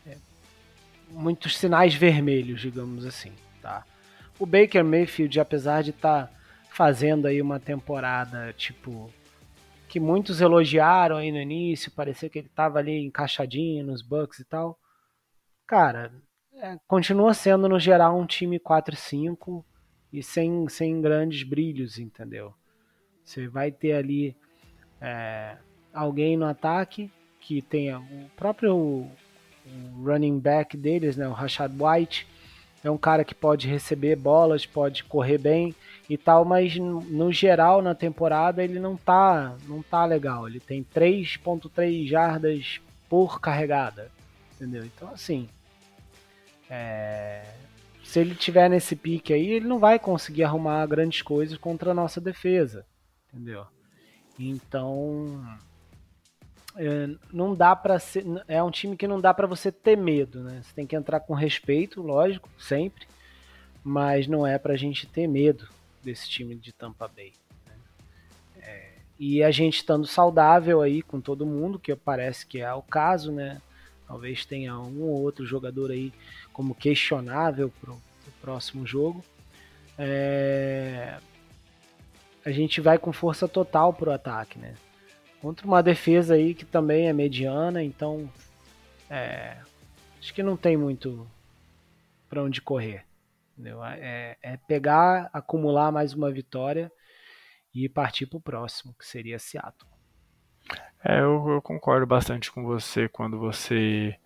é, muitos sinais vermelhos, digamos assim, tá? O Baker Mayfield, apesar de estar tá fazendo aí uma temporada tipo que muitos elogiaram aí no início, parecia que ele estava ali encaixadinho nos Bucks e tal. Cara, é, continua sendo no geral um time 4-5 e sem, sem grandes brilhos, entendeu? Você vai ter ali é, alguém no ataque que tenha o próprio running back deles, né, o Rashad White, é um cara que pode receber bolas, pode correr bem e tal, mas no geral na temporada ele não tá, não tá legal. Ele tem 3.3 jardas por carregada, entendeu? Então assim, é... se ele tiver nesse pique aí, ele não vai conseguir arrumar grandes coisas contra a nossa defesa, entendeu? Então, é, não dá para ser. É um time que não dá para você ter medo, né? Você tem que entrar com respeito, lógico, sempre. Mas não é pra gente ter medo desse time de Tampa Bay. Né? É, e a gente estando saudável aí com todo mundo, que parece que é o caso, né? Talvez tenha um ou outro jogador aí como questionável pro, pro próximo jogo. É, a gente vai com força total pro ataque, né? Contra uma defesa aí que também é mediana, então é, acho que não tem muito para onde correr. É, é, pegar, acumular mais uma vitória e partir para o próximo, que seria Seattle. É, eu, eu, concordo bastante com você quando você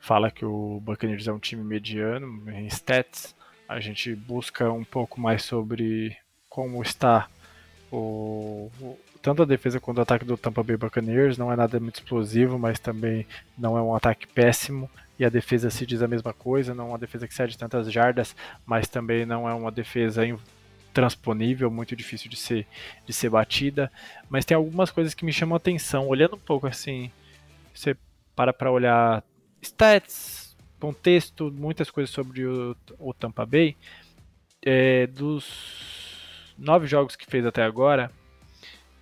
fala que o Buccaneers é um time mediano em stats. A gente busca um pouco mais sobre como está o, o, tanto a defesa quanto o ataque do Tampa Bay Buccaneers. Não é nada muito explosivo, mas também não é um ataque péssimo. E a defesa se diz a mesma coisa, não é uma defesa que cede tantas jardas, mas também não é uma defesa transponível, muito difícil de ser, de ser batida. Mas tem algumas coisas que me chamam a atenção. Olhando um pouco assim, você para para olhar stats, contexto, muitas coisas sobre o, o Tampa Bay. É, dos nove jogos que fez até agora,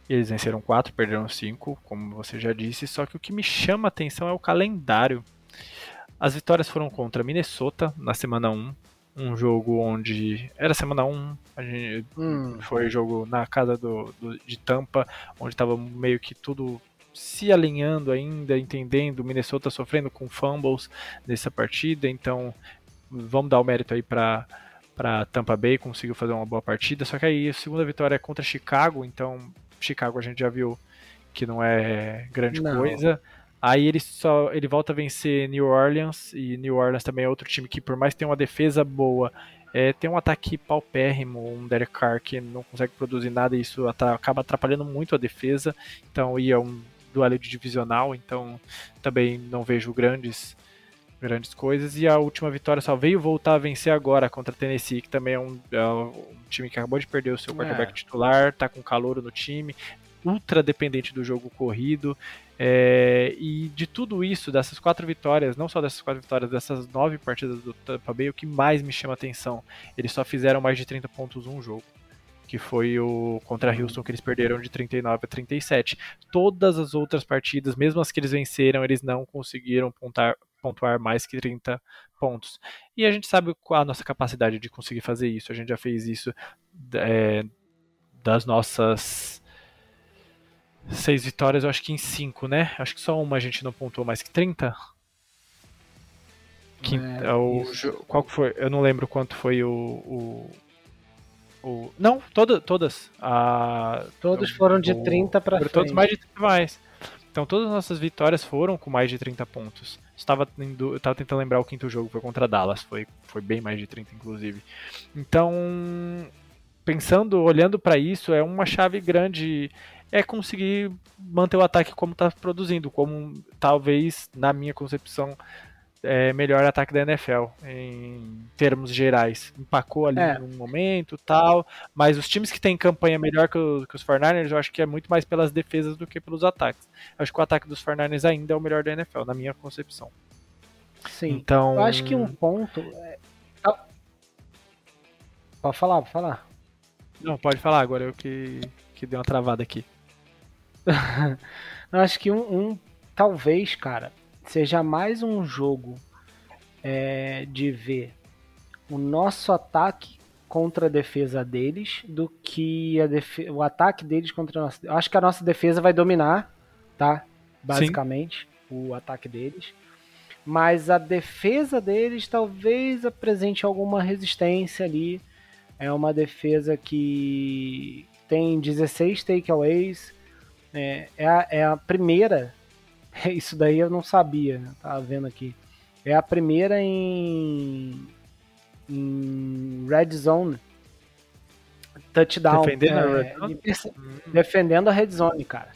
eles venceram quatro, perderam cinco, como você já disse. Só que o que me chama a atenção é o calendário. As vitórias foram contra Minnesota na semana 1, um jogo onde era semana 1, a gente, hum. foi jogo na casa do, do de Tampa, onde estava meio que tudo se alinhando ainda, entendendo, Minnesota sofrendo com fumbles nessa partida, então vamos dar o mérito aí para para Tampa Bay, conseguiu fazer uma boa partida, só que aí a segunda vitória é contra Chicago, então Chicago a gente já viu que não é grande não. coisa. Aí ele só ele volta a vencer New Orleans e New Orleans também é outro time que por mais que tenha uma defesa boa, é, tem um ataque paupérrimo, um Derek Carr que não consegue produzir nada e isso acaba atrapalhando muito a defesa. Então ia um duelo de divisional, então também não vejo grandes grandes coisas. E a última vitória só veio voltar a vencer agora contra a Tennessee, que também é um, é um time que acabou de perder o seu quarterback é. titular, tá com calor no time, ultra dependente do jogo corrido. É, e de tudo isso, dessas quatro vitórias, não só dessas quatro vitórias, dessas nove partidas do Tampa Bay, o que mais me chama atenção, eles só fizeram mais de 30 pontos um jogo que foi o contra. Houston que eles perderam de 39 a 37. Todas as outras partidas, mesmo as que eles venceram, eles não conseguiram pontar, pontuar mais que 30 pontos. E a gente sabe qual a nossa capacidade de conseguir fazer isso. A gente já fez isso é, das nossas seis vitórias, eu acho que em cinco, né? Acho que só uma a gente não pontuou mais que 30. Quinta, é, o, qual foi? Eu não lembro quanto foi o, o o, não, toda, todas. A, Todos foram de 30 para frente. Todos mais de 30 mais. Então todas as nossas vitórias foram com mais de 30 pontos. Estava eu estava tentando lembrar o quinto jogo foi contra Dallas, foi, foi bem mais de 30 inclusive. Então, pensando, olhando para isso, é uma chave grande é conseguir manter o ataque como está produzindo, como talvez na minha concepção é, melhor ataque da NFL em termos gerais. Empacou ali é. num momento tal, mas os times que têm campanha melhor que, o, que os 49ers, eu acho que é muito mais pelas defesas do que pelos ataques. Eu acho que o ataque dos 49ers ainda é o melhor da NFL, na minha concepção. Sim. Então, eu acho que um ponto. É... Pode falar, pode falar. Não, pode falar agora, eu que, que dei uma travada aqui. eu acho que um, um talvez, cara, seja mais um jogo é, de ver o nosso ataque contra a defesa deles do que o ataque deles contra a nossa. Acho que a nossa defesa vai dominar, tá? Basicamente, Sim. o ataque deles. Mas a defesa deles talvez apresente alguma resistência ali. É uma defesa que tem 16 takeaways. É, é, a, é a primeira Isso daí eu não sabia, né? tava vendo aqui. É a primeira em, em Red Zone. Touchdown. Defendendo, é, a Red Zone? defendendo a Red Zone, cara.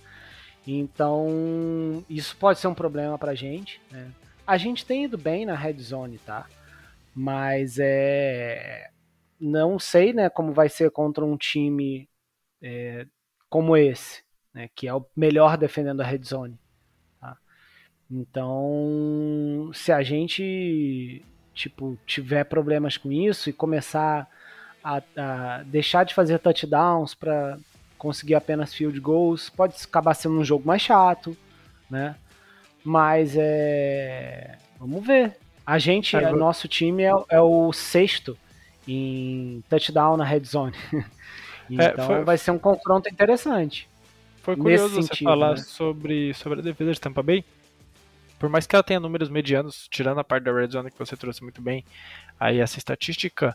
Então, isso pode ser um problema pra gente. Né? A gente tem ido bem na Red Zone, tá? Mas é. Não sei, né, como vai ser contra um time é, como esse, né, que é o melhor defendendo a Red Zone. Então, se a gente tipo tiver problemas com isso e começar a, a deixar de fazer touchdowns para conseguir apenas field goals, pode acabar sendo um jogo mais chato, né? Mas é, vamos ver. A gente, é, nosso time é, é, o sexto em touchdown na red zone. É, então é, foi, vai ser um confronto interessante. Foi curioso você sentido, falar né? sobre, sobre a defesa de Tampa Bay, por mais que ela tenha números medianos, tirando a parte da red zone que você trouxe muito bem, aí essa estatística,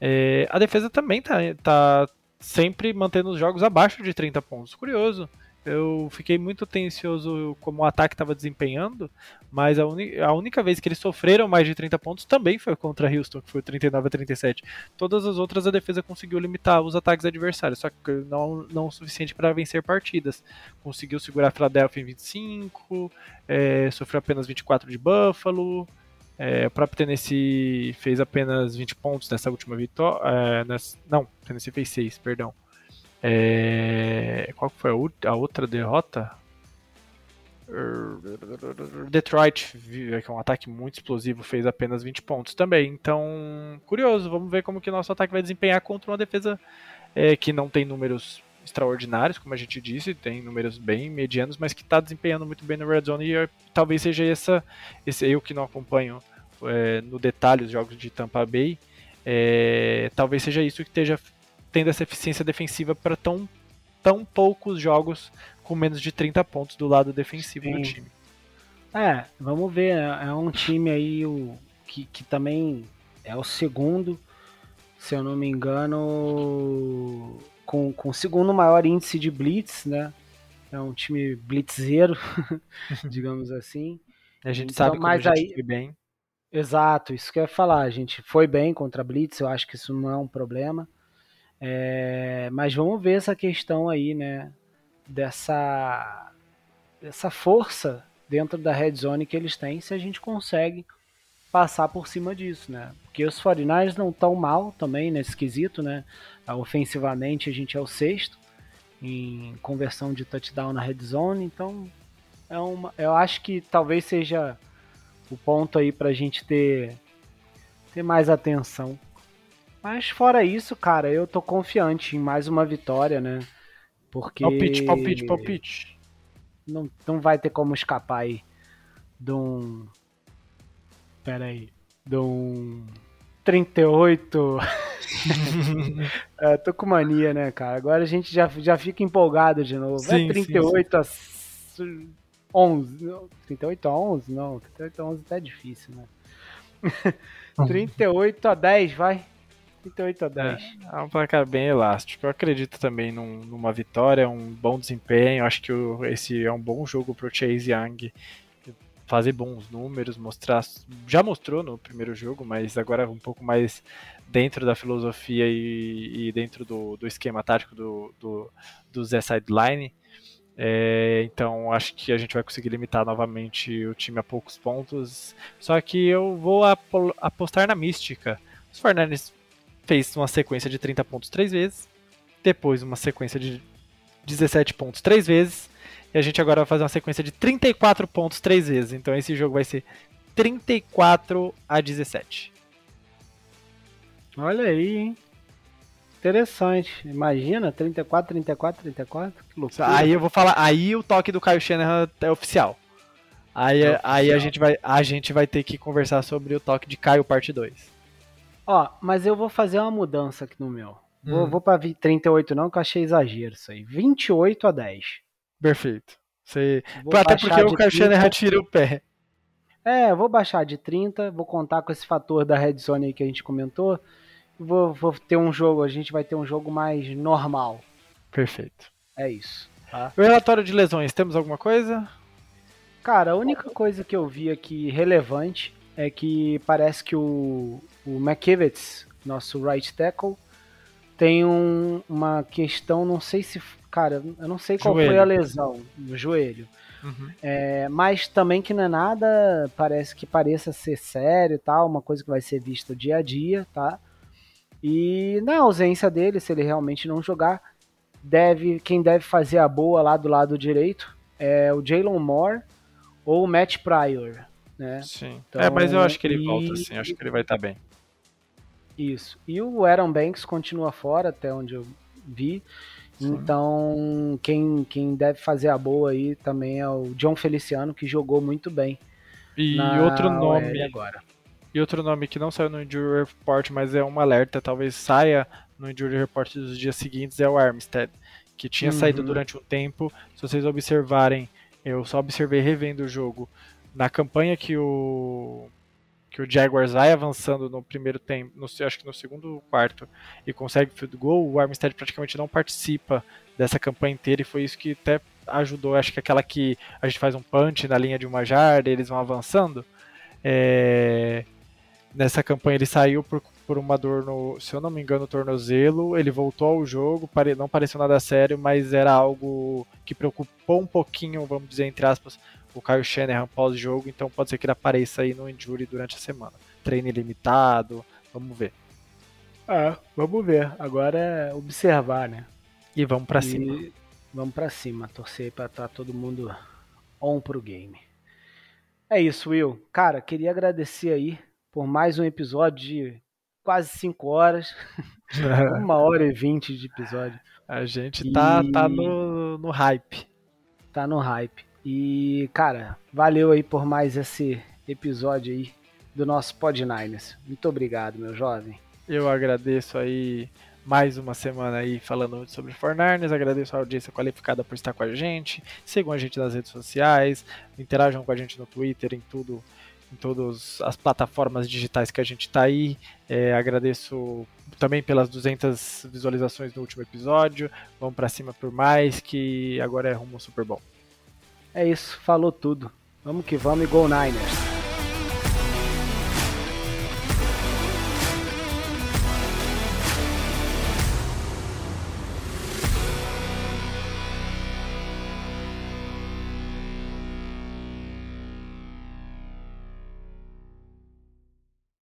É, a defesa também tá, tá sempre mantendo os jogos abaixo de 30 pontos. Curioso. Eu fiquei muito tensioso como o ataque estava desempenhando, mas a, a, única vez que eles sofreram mais de 30 pontos também foi contra Houston, que foi 39 a 37. Todas as outras a defesa conseguiu limitar os ataques adversários, só que não, não o suficiente para vencer partidas. Conseguiu segurar a Philadelphia em 25, é, sofreu apenas 24 de Buffalo. É, o próprio Tennessee fez apenas 20 pontos nessa última vitória. É, não, Tennessee fez 6, perdão. É, qual foi a, outra derrota? Detroit, que é um ataque muito explosivo, fez apenas 20 pontos também. Então, curioso, vamos ver como que nosso ataque vai desempenhar contra uma defesa é, que não tem números extraordinários, como a gente disse, tem números bem medianos, mas que está desempenhando muito bem no Red Zone e talvez seja essa, esse eu que não acompanho é, no detalhe os jogos de Tampa Bay, é, talvez seja isso que esteja tendo essa eficiência defensiva para tão, tão poucos jogos com menos de 30 pontos do lado defensivo Sim. do time. É, vamos ver. É, é um time aí o, que, que também é o segundo, se eu não me engano, com, com o segundo maior índice de blitz, né? É um time blitzeiro, digamos assim. A gente então, sabe como mas a gente aí... bem. Exato, isso que eu ia falar. A gente foi bem contra a blitz, eu acho que isso não é um problema. É, mas vamos ver essa questão aí, né? Dessa, dessa força dentro da red zone que eles têm, se a gente consegue passar por cima disso, né? Porque os 49ers não estão mal também nesse quesito, né? Ofensivamente a gente é o sexto em conversão de touchdown na red zone, então é uma, eu acho que talvez seja o ponto aí para a gente ter, ter mais atenção mas fora isso, cara, eu tô confiante em mais uma vitória, né? Porque. Palpite, palpite, palpite. Não, não vai ter como escapar aí de um. Pera aí. De um. 38. é, tô com mania, né, cara? Agora a gente já, já fica empolgado de novo. Sim, é 38 sim, sim. a 11. 38 a 11? Não, 38 a 11 tá difícil, né? 38 a 10, vai. 38 a 10. É, é um placar bem elástico. Eu acredito também num, numa vitória, um bom desempenho. Acho que o, esse é um bom jogo pro Chase Young fazer bons números, mostrar. Já mostrou no primeiro jogo, mas agora um pouco mais dentro da filosofia e, e dentro do, do, esquema tático do, do, do Zé Sideline. É, então acho que a gente vai conseguir limitar novamente o time a poucos pontos. Só que eu vou apostar na mística. Os Fernandes fez uma sequência de 30 pontos três vezes, depois uma sequência de 17 pontos três vezes, e a gente agora vai fazer uma sequência de 34 pontos três vezes. Então esse jogo vai ser 34 a 17. Olha aí, hein? Interessante. Imagina, 34, 34, 34. Que loucura. Aí eu vou falar, aí o toque do Caio Shanahan é oficial. Aí, é oficial. aí a, gente vai, a gente vai ter que conversar sobre o toque de Caio parte 2. Ó, mas eu vou fazer uma mudança aqui no meu. Vou, hum. vou pra 38 não, que eu achei exagero isso aí. 28 a 10. Perfeito. Você... Até porque o Karchner retira o pé. É, vou baixar de 30, vou contar com esse fator da red zone aí que a gente comentou. Vou, vou ter um jogo, a gente vai ter um jogo mais normal. Perfeito. É isso. Tá? O relatório de lesões, temos alguma coisa? Cara, a única coisa que eu vi aqui relevante é que parece que o, o McKivitz, nosso right tackle, tem um, uma questão, não sei se. Cara, eu não sei qual joelho. foi a lesão no joelho. Uhum. É, mas também que não é nada, parece que pareça ser sério tal, uma coisa que vai ser vista dia a dia, tá? E na ausência dele, se ele realmente não jogar, deve quem deve fazer a boa lá do lado direito é o Jalen Moore ou o Matt Pryor, né? Sim. Então, é, mas eu acho que ele e... volta sim, acho que ele vai estar tá bem. Isso. E o Aaron Banks continua fora, até onde eu vi. Sim. Então, quem, quem deve fazer a boa aí também é o John Feliciano, que jogou muito bem. E outro nome agora. E outro nome que não saiu no Injury Report, mas é um alerta, talvez saia no Injury Report dos dias seguintes, é o Armstead, que tinha uhum. saído durante um tempo. Se vocês observarem, eu só observei revendo o jogo. Na campanha que o que o Jaguars vai avançando no primeiro tempo, no, acho que no segundo quarto, e consegue field goal, o Armstead praticamente não participa dessa campanha inteira e foi isso que até ajudou. Acho que aquela que a gente faz um punch na linha de uma jarda, eles vão avançando. É... Nessa campanha ele saiu por, por uma dor no, se eu não me engano, no tornozelo. Ele voltou ao jogo, pare, não pareceu nada sério, mas era algo que preocupou um pouquinho, vamos dizer, entre aspas, o Kyle Shanahan pós-jogo, então pode ser que ele apareça aí no injury durante a semana. Treino ilimitado, vamos ver. É, vamos ver. Agora é observar, né? E vamos para cima. Vamos para cima, torcer para estar tá todo mundo on pro game. É isso, Will. Cara, queria agradecer aí por mais um episódio de quase 5 horas. Uma hora e vinte de episódio. A gente tá, e... tá no, no hype. Tá no hype. E, cara, valeu aí por mais esse episódio aí do nosso Pod Niners. Muito obrigado, meu jovem. Eu agradeço aí mais uma semana aí falando sobre Fornarnes. Agradeço a audiência qualificada por estar com a gente. Sigam a gente nas redes sociais, interajam com a gente no Twitter, em tudo, em todas as plataformas digitais que a gente está aí. É, agradeço também pelas 200 visualizações no último episódio. Vamos para cima por mais, que agora é rumo super bom. É isso, falou tudo. Vamos que vamos e Go Niners!